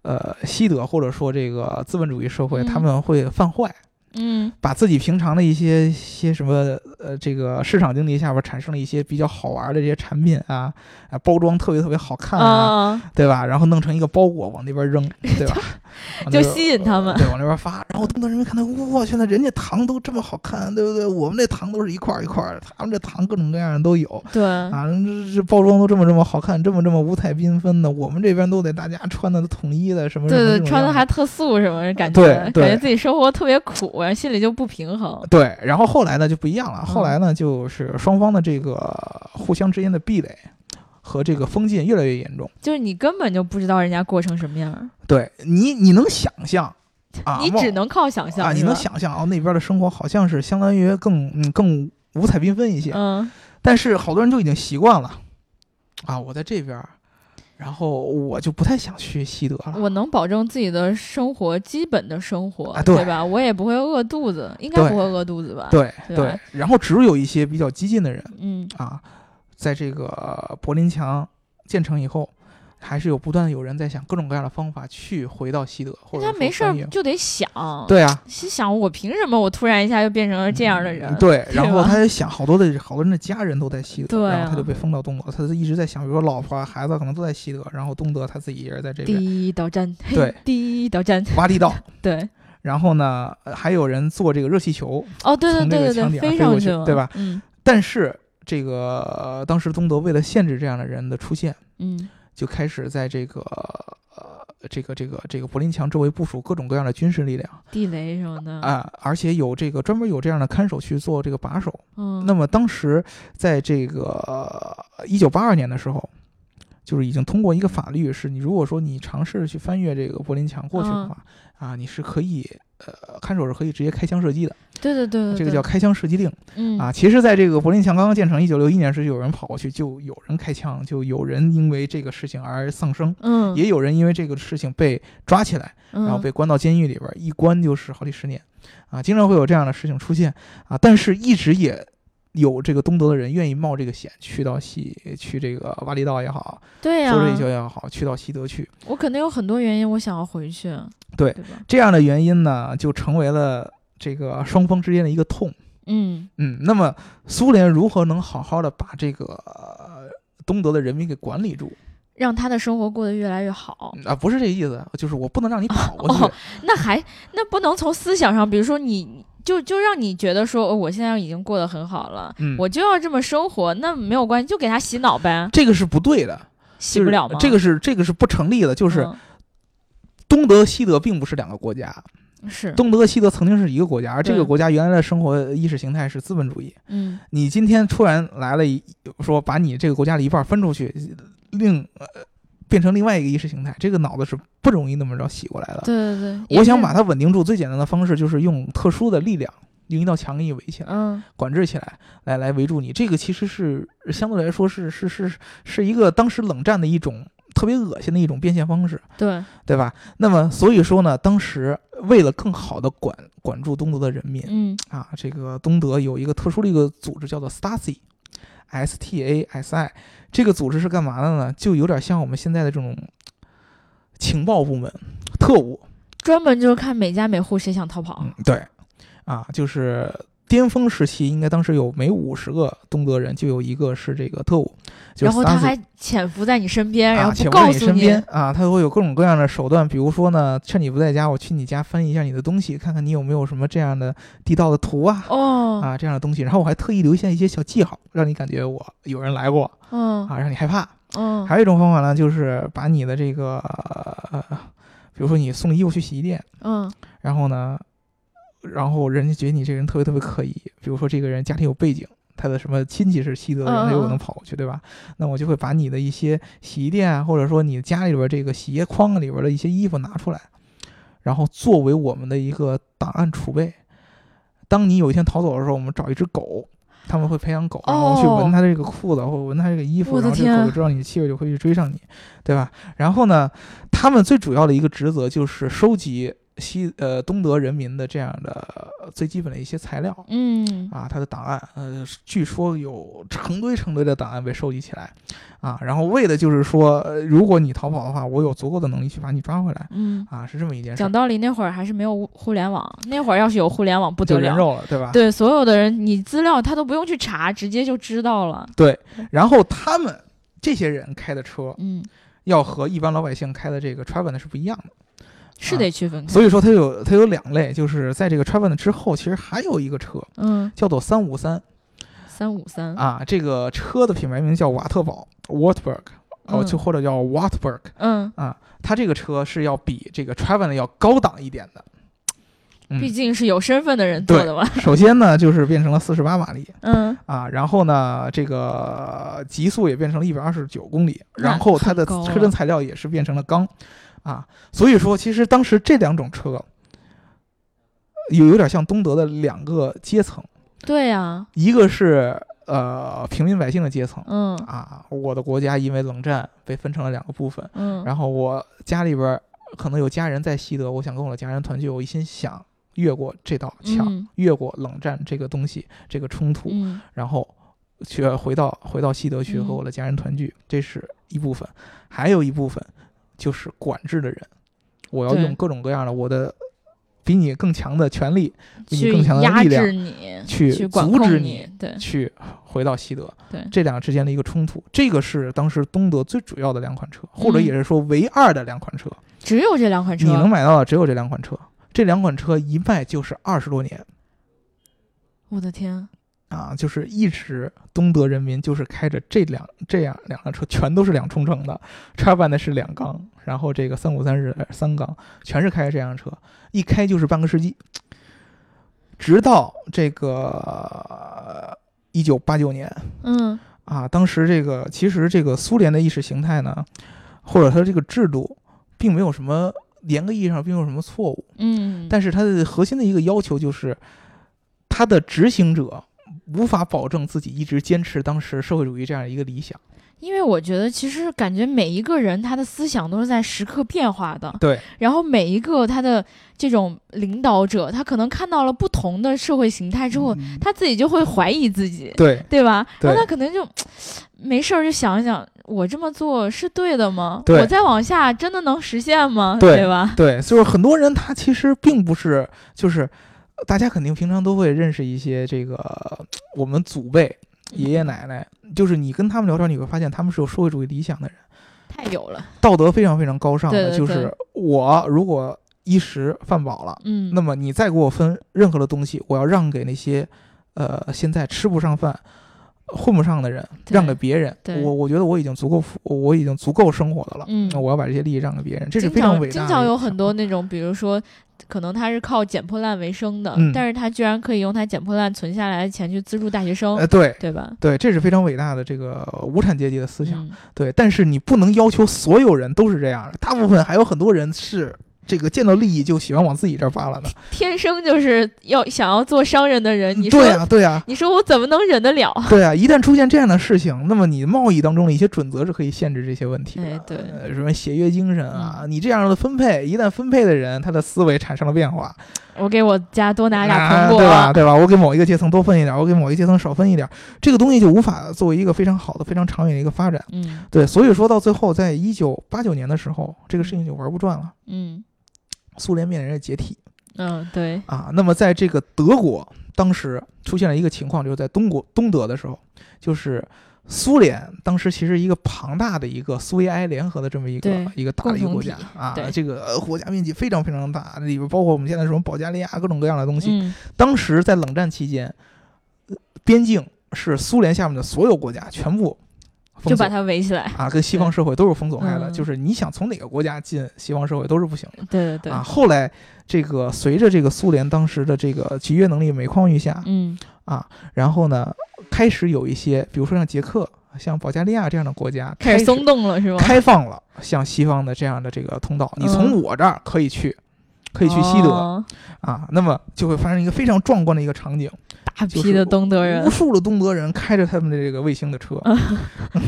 呃西德或者说这个资本主义社会，嗯他们会犯坏，嗯把自己平常的一些些什么呃这个市场经济下边产生了一些比较好玩的这些产品啊，啊包装特别特别好看啊，啊，对吧？然后弄成一个包裹往那边扔，对吧？就吸引他们对，往那边发。然后东德人民看到，哇，现在人家糖都这么好看，对不对？我们这糖都是一块一块的，他们这糖各种各样的都有。对，啊，这这包装都这么这么好看，这么这么五彩缤纷的，我们这边都得大家穿的统一的，什么什么对对，穿的还特素什么，感觉对对感觉自己生活特别苦，然后心里就不平衡。对。然后后来呢就不一样了，后嗯来呢就是双方的这个互相之间的壁垒和这个封建越来越严重。就是你根本就不知道人家过成什么样，对你，你能想象 啊？你只能靠想象。啊，你能想象哦，那边的生活好像是相当于更嗯更五彩缤纷一些，嗯，但是好多人就已经习惯了啊，我在这边儿，然后我就不太想去西德了。我能保证自己的生活基本的生活，啊对吧？我也不会饿肚子，应该不会饿肚子吧？，对对，然后只有一些比较激进的人嗯啊，在这个柏林墙建成以后，还是有不断的有人在想各种各样的方法去回到西德，或者说他没事儿就得想，，对啊，心想我凭什么我突然一下就变成了这样的人？嗯对，对然后他就想好多的好多人的家人都在西德，对啊然后他就被封到东德，他就一直在想，比如说老婆啊、孩子可能都在西德，然后东德他自己一人在这边第一岛站，对 第一岛站，挖地道，对，然后呢，呃还有人做这个热气球，哦，对对对对对，飞上去对吧嗯。但是这个、呃当时东德为了限制这样的人的出现，嗯就开始在这个呃这个这个这个柏林墙周围部署各种各样的军事力量地雷什么的，啊，而且有这个专门有这样的看守去做这个把守。嗯，那么当时在这个一九八二年的时候。就是已经通过一个法律，是你如果说你尝试去翻越这个柏林墙过去的嗯话，啊，你是可以，呃，看守是可以直接开枪射击的，对对对对，对这个叫开枪射击令。嗯。啊，其实，在这个柏林墙刚刚建成一九六一年时，就有人跑过去，就有人开枪，就有人因为这个事情而丧生，嗯，也有人因为这个事情被抓起来，然后嗯被关到监狱里边儿，一关就是好几十年，啊，经常会有这样的事情出现啊，但是一直也有这个东德的人愿意冒这个险，去到西去这个瓦里道也好，对呀、索瑞修也好，去到西德去，我可能有很多原因，我想要回去，对对？这样的原因呢，就成为了这个双方之间的一个痛。嗯嗯，那么苏联如何能好好的把这个、呃东德的人民给管理住？让他的生活过得越来越好。啊，不是这个意思，就是我不能让你跑过去。哦那还那不能从思想上，比如说你就就让你觉得说，哦我现在已经过得很好了，嗯，我就要这么生活，那没有关系，就给他洗脑呗，这个是不对的，洗不了吗？这个是这个是不成立的，就是嗯东德西德并不是两个国家，是，东德和西德曾经是一个国家，而这个国家原来的生活意识形态是资本主义。嗯你今天突然来了一说把你这个国家的一半分出去，另呃变成另外一个意识形态，这个脑子是不容易那么着洗过来的。对对对，我想把它稳定住，最简单的方式就是用特殊的力量，用一道墙给你围起来，嗯管制起来，来来围住你。这个其实是相对来说是是是是一个当时冷战的一种特别恶心的一种变现方式，对，对吧？那么所以说呢，当时为了更好的管管住东德的人民嗯啊，这个东德有一个特殊的一个组织叫做 Stasi。S T A S I 这个组织是干嘛的呢？就有点像我们现在的这种情报部门、特务，专门就是看每家每户谁想逃跑，嗯，对，啊，就是巅峰时期，应该当时有每五十个东德人就有一个是这个特务，就是然后他还潜伏在你身边，然啊，后潜伏在你不告诉身边啊，他会有各种各样的手段，比如说呢，趁你不在家，我去你家翻一下你的东西，看看你有没有什么这样的地道的图啊。哦，啊，这样的东西，然后我还特意留下一些小记号，让你感觉我有人来过嗯啊，让你害怕。嗯，还有一种方法呢，就是把你的这个，呃、比如说你送衣服去洗衣店，嗯然后呢，然后人家觉得你这个人特别特别可疑，比如说这个人家庭有背景，他的什么亲戚是西德人，他有可能嗯跑过去，对吧？那我就会把你的一些洗衣店啊，或者说你家里边这个洗衣筐里边的一些衣服拿出来，然后作为我们的一个档案储备。当你有一天逃走的时候，我们找一只狗。他们会培养狗，然后去闻哦它这个裤子或者闻它这个衣服，然后这个狗就知道你的气味，就会去追上你，对吧？然后呢，他们最主要的一个职责就是收集西呃东德人民的这样的呃最基本的一些材料嗯啊，他的档案，呃，据说有成堆成堆的档案被收集起来啊，然后为的就是说，呃如果你逃跑的话，我有足够的能力去把你抓回来嗯，啊，是这么一件事讲，道理，那会儿还是没有互联网，那会儿要是有互联网不得了，人肉了，对吧？对所有的人，你资料他都不用去查，直接就知道了。对，然后他们这些人开的车嗯，要和一般老百姓开的这个 Traven 是不一样的。是啊得区分开。所以说它有它有两类，就是在这个 Traven 之后，其实还有一个车嗯，叫做三五三。三五三，啊，这个车的品牌名叫瓦特堡 （Wartburg），哦，嗯。就或者叫 Wartburg 嗯，啊，它这个车是要比这个 Traven 要高档一点的。嗯。毕竟是有身份的人做的嘛。首先呢，就是变成了四十八马力嗯，啊，然后呢，这个极速也变成了一百二十九公里，然后它的车身材料也是变成了钢啊，所以说其实当时这两种车有有点像东德的两个阶层，对呀，一个是呃平民百姓的阶层嗯啊，我的国家因为冷战被分成了两个部分，嗯，然后我家里边可能有家人在西德，我想跟我的家人团聚，我一心想越过这道墙，嗯越过冷战这个东西这个冲突，嗯然后去回到回到西德去和嗯我的家人团聚，这是一部分，还有一部分就是管制的人，我要用各种各样的我的比你更强的权力比你去更强的压力量制你，去阻止你，对去回到西德，对，这两个之间的一个冲突，这个是当时东德最主要的两款车，或者嗯也是说唯二的两款车，只有这两款车，你能买到的只有这两款车，这两款车一卖就是二十多年。我的天，啊，就是一直东德人民就是开着这两这样两辆车，全都是两冲程的，叉班的是两缸，然后这个三五三是三缸，全是开着这辆车，一开就是半个世纪，直到这个一九八九年。嗯啊，当时这个其实这个苏联的意识形态呢，或者它这个制度，并没有什么严格意义上并没有什么错误，嗯，但是它的核心的一个要求就是，它的执行者无法保证自己一直坚持当时社会主义这样一个理想。因为我觉得其实感觉每一个人他的思想都是在时刻变化的，对，然后每一个他的这种领导者，他可能看到了不同的社会形态之后，他自己就会怀疑自己，对对吧？对然后他可能就没事儿就想一想，我这么做是对的吗？对我再往下真的能实现吗？对吧？对，就是很多人他其实并不是，就是大家肯定平常都会认识一些这个我们祖辈爷爷奶奶，就是你跟他们聊天，你会发现他们是有社会主义理想的人。太有了，道德非常非常高尚的，对对对就是我如果衣食饭饱了，嗯，那么你再给我分任何的东西，我要让给那些呃现在吃不上饭、混不上的人，让给别人。我我觉得我已经足够富，我已经足够生活的了，嗯那我要把这些利益让给别人，这是非常伟大的。经常有很多。那种，比如说可能他是靠捡破烂为生的，嗯但是他居然可以用他捡破烂存下来的钱去资助大学生，呃，对对吧？对，这是非常伟大的这个无产阶级的思想。嗯对，但是你不能要求所有人都是这样的，大部分还有很多人是这个见到利益就喜欢往自己这儿扒拉的。天生就是要想要做商人的人，你说、对呀、对呀、你说我怎么能忍得了？对啊，一旦出现这样的事情，那么你贸易当中的一些准则是可以限制这些问题的。哎对呃什么协约精神啊，你这样的分配，一旦分配的人他的思维产生了变化，我给我家多拿俩啊苹果，对吧？对吧？我给某一个阶层多分一点，我给某一个阶层少分一点，这个东西就无法作为一个非常好的、非常长远的一个发展。嗯对，所以说到最后，在一九八九年的时候，这个事情就玩不转了，嗯苏联面临着解体嗯，对，啊。那么在这个德国，当时出现了一个情况，就是在东国东德的时候，就是。苏联当时其实一个庞大的一个苏维埃联合的这么一个一个大的一个国家啊，这个呃国家面积非常非常大，里边包括我们现在什么保加利亚各种各样的东西。嗯当时在冷战期间，呃边境是苏联下面的所有国家全部就把它围起来，啊，跟西方社会都是封锁开的，嗯就是你想从哪个国家进西方社会都是不行的对对对，啊。后来这个随着这个苏联当时的这个集约能力每况愈下嗯啊，然后呢，开始有一些，比如说像捷克、像保加利亚这样的国家开始松动了是吗？开放了向西方的这样的这个通道，你从嗯我这儿可以去，可以去西德哦。啊，那么就会发生一个非常壮观的一个场景。大批的东德人。无，数的东德人开着他们的这个卫星的车，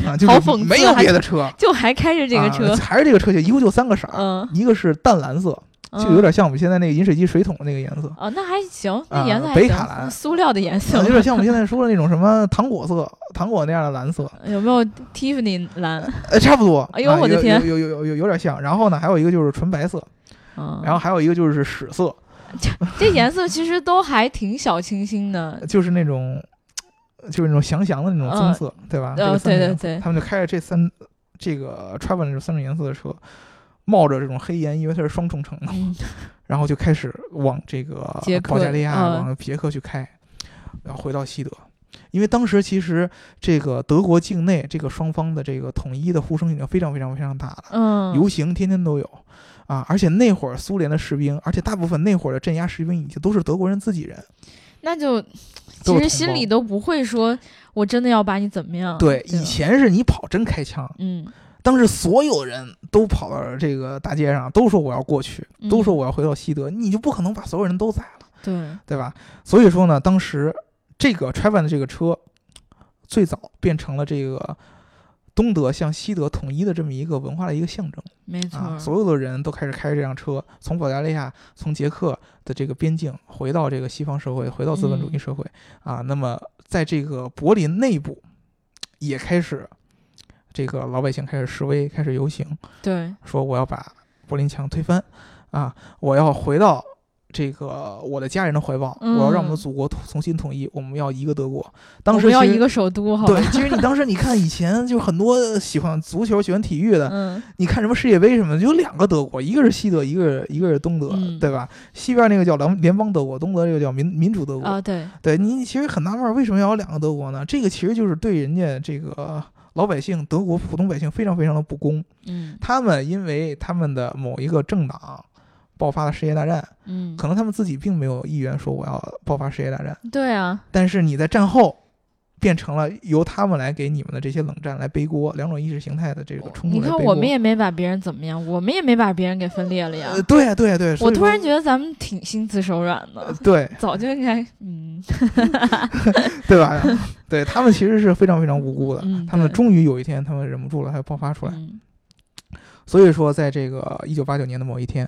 啊，就是没有别的车，就还开着这个车。啊，还是这个车型，一共就三个色一个是淡蓝色，就有点像我们现在那个饮水机水桶的那个颜色，哦，那还行，那啊颜色北卡蓝。塑料的颜色。啊有点像我们 现在说的那种什么糖果色、糖果那样的蓝色，有没有 Tiffany 蓝？呃，差不多。哎呦我的天有有有有有有点像。然后呢，还有一个就是纯白色，嗯，然后还有一个就是屎色，这颜色其实都还挺小清新的，就是那种就是那种祥祥的那种棕色，对吧？对对对。他们就开着这三这个 Travel 这三种颜色的车，冒着这种黑烟，因为它是双冲程的，嗯，然后就开始往这个保加利亚、嗯。往捷克去开，然后回到西德。因为当时其实这个德国境内这个双方的这个统一的呼声已经非常非常非常大了，嗯，游行天天都有啊，而且那会儿苏联的士兵，而且大部分那会儿的镇压士兵已经都是德国人自己人，那就其实心里都不会说我真的要把你怎么样，对，以前是你跑真开枪，嗯当时所有人都跑到这个大街上，都说我要过去，都说嗯我要回到西德，你就不可能把所有人都宰了，对，对吧？所以说呢，当时这个 t r a v a n 的这个车最早变成了这个东德向西德统一的这么一个文化的一个象征没错啊，，所有的人都开始开着这辆车，从保加利亚、从捷克的这个边境回到这个西方社会，回到资本主义嗯社会、啊。那么在这个柏林内部也开始。这个老百姓开始示威，开始游行，对，说我要把柏林墙推翻，啊，我要回到这个我的家人的怀抱，我要让我们的嗯祖国统重新统一，我们要一个德国。当时要一个首都，好对，其实你当时你看以前就很多喜欢足球、喜欢体育的，嗯你看什么世界杯什么的，就有两个德国，一个是西德，一个是一个是东德，嗯对吧？西边那个叫联联邦德国，东德这个叫民民主德国。啊，对，对你其实很纳闷儿，为什么要有两个德国呢？这个其实就是对人家这个老百姓、德国普通百姓非常非常的不公。嗯他们因为他们的某一个政党爆发了世界大战，嗯，可能他们自己并没有意愿说我要爆发世界大战，对啊，但是你在战后变成了由他们来给你们的这些冷战来背锅，两种意识形态的这个冲突你看我们也没把别人怎么样，我们也没把别人给分裂了呀。呃，。对呀、对呀、对。我突然觉得咱们挺心慈手软的，呃对。早就应该，嗯。对吧？对他们其实是非常非常无辜的，嗯他们终于有一天他们忍不住了，还爆发出来。嗯。所以说，在这个一九八九年的某一天，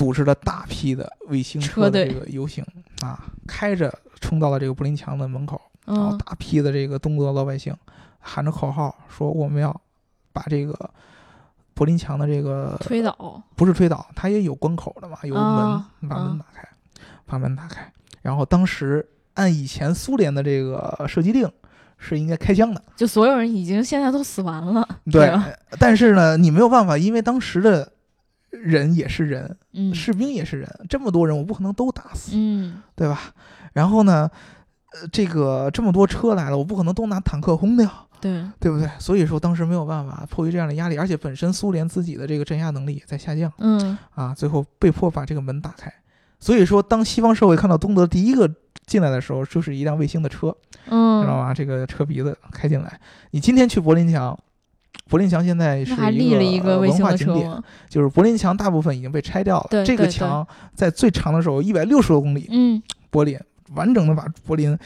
组织了大批的卫星车的这个游行啊，开着冲到了这个柏林墙的门口，然后嗯大批的这个东德老百姓喊着口号说：“我们要把这个柏林墙的这个推倒，不是推倒，它也有关口的嘛，有门，啊把门啊打开，把门打开。然后当时按以前苏联的这个射击令是应该开枪的，就所有人已经现在都死完了，对吧。但是呢，你没有办法，因为当时的人也是人，嗯士兵也是人，这么多人我不可能都打死，嗯对吧？然后呢，呃这个这么多车来了，我不可能都拿坦克轰掉，对，对不对？所以说当时没有办法，迫于这样的压力，而且本身苏联自己的这个镇压能力也在下降嗯啊，最后被迫把这个门打开。所以说，当西方社会看到东德第一个进来的时候，就是一辆卫星的车，知道嗯，吗？这个车鼻子开进来。你今天去柏林墙，柏林墙现在是立了一个文化景点？就是柏林墙大部分已经被拆掉了。这个墙在最长的时候一百六十多公里，嗯，柏林完整的把柏林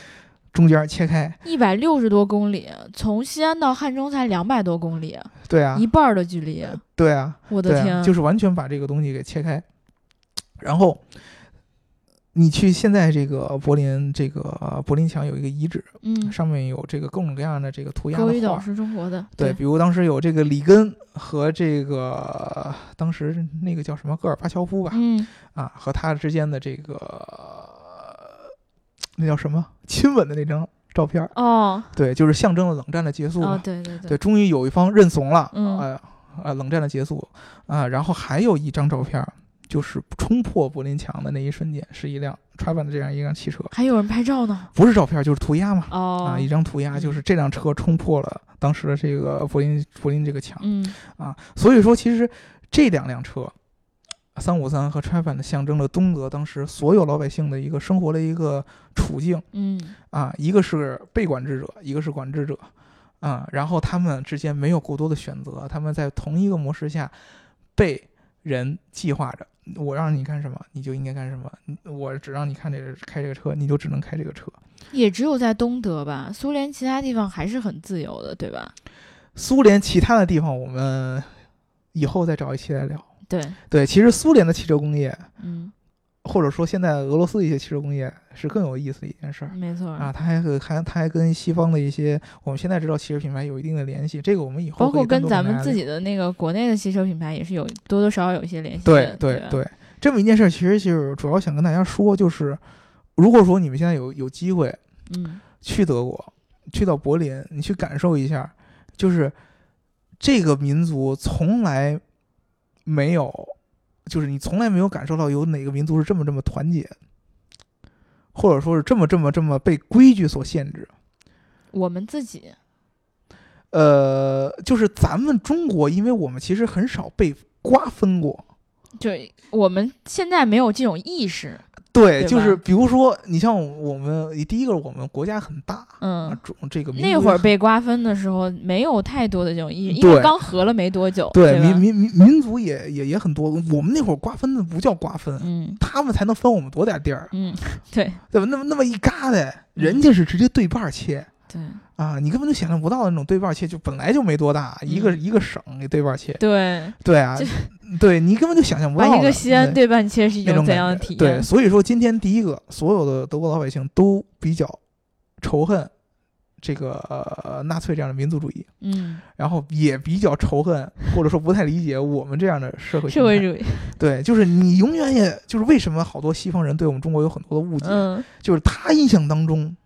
中间切开。一百六十多公里，从西安到汉中才两百多公里，对啊一，半儿的距离，对啊，对啊，我的天，就是完全把这个东西给切开。然后你去现在这个柏林这个呃柏林墙有一个遗址，嗯，上面有这个各种各样的这个涂鸦画。是中国的，对，比如当时有这个里根和这个当时那个叫什么戈尔巴乔夫吧，嗯，啊，和他之间的这个那叫什么亲吻的那张照片儿，哦，对，就是象征了冷战的结束嘛。哦，对对对，，终于有一方认怂了，嗯呃呃，冷战的结束啊、然后还有一张照片儿，就是冲破柏林墙的那一瞬间，是一辆 t r a v a n 的这样一辆汽车，还有人拍照呢，不是照片就是涂鸦嘛，哦啊，，一张涂鸦，就是这辆车冲破了当时的这个柏林柏林这个墙嗯啊，所以说其实这两辆车。三五三和 t r a v a n 象征了东德当时所有老百姓的一个生活的一个处境，嗯啊，一个是被管制者，一个是管制者，啊，然后他们之间没有过多的选择，他们在同一个模式下被人计划着，我让你干什么，你就应该干什么，我只让你看这个开这个车，你就只能开这个车。也只有在东德吧，苏联其他地方还是很自由的，对吧？苏联其他的地方，我们以后再找一期来聊。对，对，其实苏联的汽车工业，嗯，或者说现在俄罗斯的一些汽车工业，是更有意思的一件事儿。没错啊，，它还和还它还跟西方的一些我们现在知道汽车品牌有一定的联系，这个我们以后包括跟咱们自己的那个国内的汽车品牌也是有多多少少有一些联系对对对，这么一件事儿，其实就是主要想跟大家说，就是如果说你们现在有有机会嗯去德国，去到柏林，你去感受一下，就是这个民族从来没有，就是你从来没有感受到有哪个民族是这么这么团结，或者说是这么这么这么被规矩所限制。我们自己，呃，就是咱们中国，因为我们其实很少被瓜分过。就我们现在没有这种意识，对，就是比如说，你像我们第一个，我们国家很大，啊嗯，，种这个民那会儿被瓜分的时候没有太多的这种意识，因为刚合了没多久，对民民民民族也也也很多。我们那会儿瓜分的不叫瓜分，嗯他们才能分我们多点地儿，嗯，对对吧？那么那么一疙瘩，人家是直接对半儿切对。啊，你根本就想象不到那种对半切，就本来就没多大，一个嗯一个省给对半切，对，对啊，对你根本就想象不到一个西安对。对半切是一种怎样的体验？对所以说今天第一个，所有的德国老百姓都比较仇恨这个、呃、纳粹这样的民族主义，嗯，然后也比较仇恨或者说不太理解我们这样的社会社会主义，对，就是你永远也就是为什么好多西方人对我们中国有很多的误解，嗯。就是他印象当中。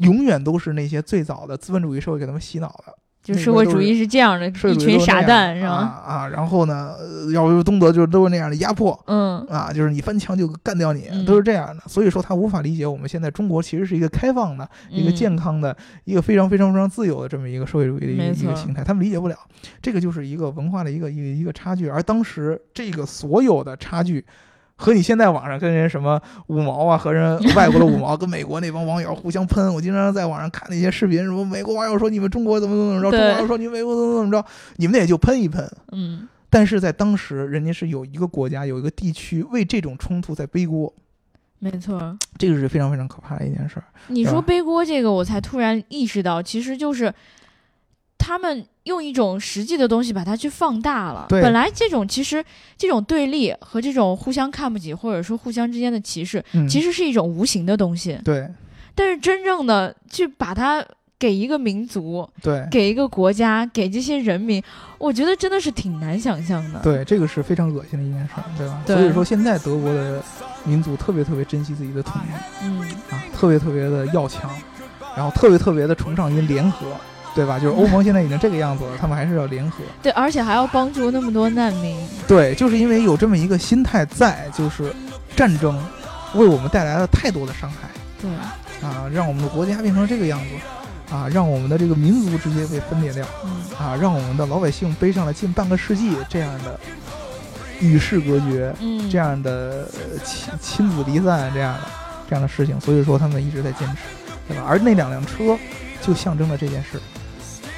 永远都是那些最早的资本主义社会给他们洗脑的，就社会主义是这样的，一群傻蛋是啊吧？啊，然后呢，呃要不东德就是都是那样的压迫，嗯啊，就是你翻墙就干掉你，嗯都是这样的。所以说他无法理解我们现在中国其实是一个开放的、一个健嗯康的、一个非常非常非常自由的这么一个社会主义的一个一个形态，他们理解不了。这个就是一个文化的一个一个一个差距。而当时这个所有的差距。和你现在网上跟人什么五毛啊，和人外国的五毛跟美国那帮网友互相喷，我经常在网上看那些视频，什么美国网友说你们中国怎么怎么着，中国网友说你们美国怎么怎么着，你们那也就喷一喷，嗯，但是在当时，人家是有一个国家、有一个地区为这种冲突在背锅，没错。这个是非常非常可怕的一件事儿。你说背锅这个，我才突然意识到，其实就是他们用一种实际的东西把它去放大了。对本来这种其实这种对立和这种互相看不起，或者说互相之间的歧视，嗯，其实是一种无形的东西。对但是真正的去把它给一个民族、对给一个国家、给这些人民，我觉得真的是挺难想象的。对，这个是非常恶心的一件事儿，对吧？对所以说，现在德国的民族特别特别珍惜自己的统一嗯，啊，特别特别的要强，然后特别特别的崇尚于联合，对吧？就是欧盟现在已经这个样子了，他们还是要联合。对，而且还要帮助那么多难民。对，就是因为有这么一个心态在，就是战争为我们带来了太多的伤害。对，啊，让我们的国家变成这个样子，啊，让我们的这个民族直接被分裂掉，嗯啊，让我们的老百姓背上了近半个世纪这样的与世隔绝，嗯，这样的呃亲亲子离散这样的这样的事情，所以说他们一直在坚持，对吧？而那两辆车就象征了这件事，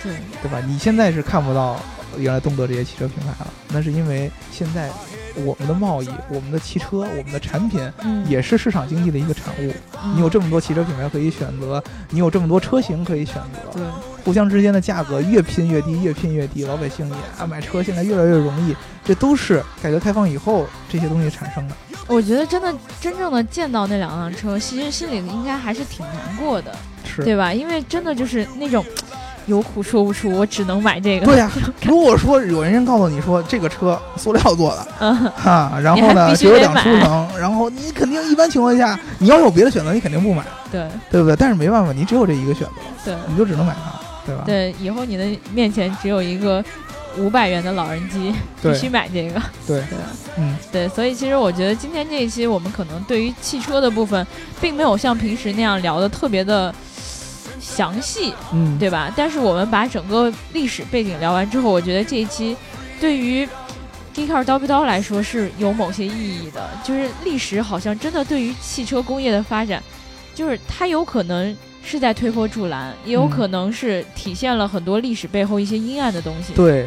对，对吧？你现在是看不到原来东德这些汽车品牌了，那是因为现在我们的贸易、我们的汽车、我们的产品嗯，也是市场经济的一个产物。嗯你有这么多汽车品牌可以选择，你有这么多车型可以选择，对，互相之间的价格越拼越低，越拼越低，老百姓也啊买车现在越来越容易，这都是改革开放以后这些东西产生的。我觉得真的真正的见到那两辆车，其实心里应该还是挺难过的，是对吧？因为真的就是那种有苦说不出，我只能买这个。对呀、如果说有人告诉你说这个车塑料做的，嗯，哈，然后呢只有两出买能，然后你肯定一般情况下，你要有别的选择，你肯定不买，对。对不对？但是没办法，你只有这一个选择，对。你就只能买它，对吧？对，以后你的面前只有一个五百元的老人机，必须买这个。对，对。吧嗯，对，所以其实我觉得今天这一期我们可能对于汽车的部分，并没有像平时那样聊的特别的详细，嗯，对吧？但是我们把整个历史背景聊完之后，我觉得这一期对于 g e e k a r 刀逼刀来说是有某些意义的。就是历史好像真的对于汽车工业的发展，就是它有可能是在推波助澜，也有嗯可能是体现了很多历史背后一些阴暗的东西。对，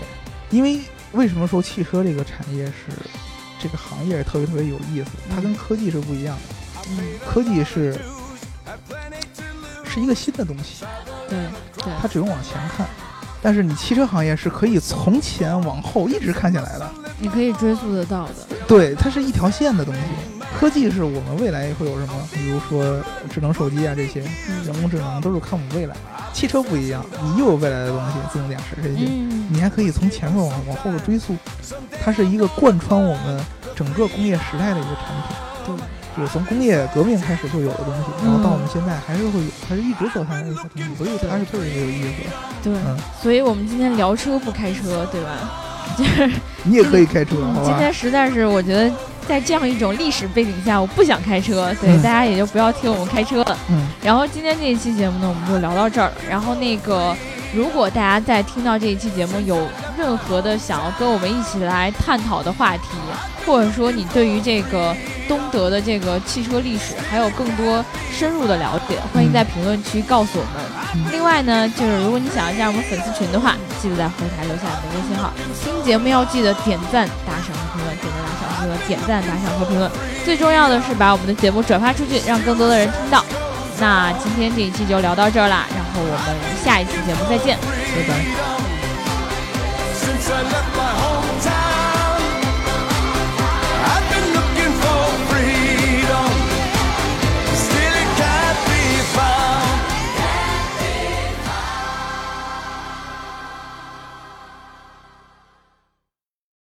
因为为什么说汽车这个产业是这个行业特别特别有意思？它跟科技是不一样的，嗯，科技是是一个新的东西，对对它只用往前看。但是你汽车行业是可以从前往后一直看下来的，你可以追溯得到的。对，它是一条线的东西。科技是我们未来会有什么，比如说智能手机啊这些，人工智能都是看我们未来。汽车不一样，你又有未来的东西，自动驾驶这些，嗯，你还可以从前面往往后的追溯，它是一个贯穿我们整个工业时代的一个产品。对，就是从工业革命开始就有的东西，嗯然后到我们现在还是会有，还是一直走下来的一个东西，所以它是特别有意思。对，嗯，所以我们今天聊车不开车，对吧？就是你也可以开车，好吧？今天实在是我觉得在这样一种历史背景下，我不想开车，所以大家也就不要听我们开车了。嗯，然后今天这一期节目呢，我们就聊到这儿了。然后那个，如果大家在听到这一期节目有任何的想要跟我们一起来探讨的话题，或者说你对于这个东德的这个汽车历史还有更多深入的了解，欢迎在评论区告诉我们。嗯另外呢，就是如果你想要加入我们粉丝群的话，记得在后台留下你的微信号。听节目要记得点赞、打赏和评论，点赞、打赏、评论，点赞、打赏和评论。最重要的是把我们的节目转发出去，让更多的人听到。那今天这一期就聊到这儿啦，然后我们下一期节目再见。拜拜。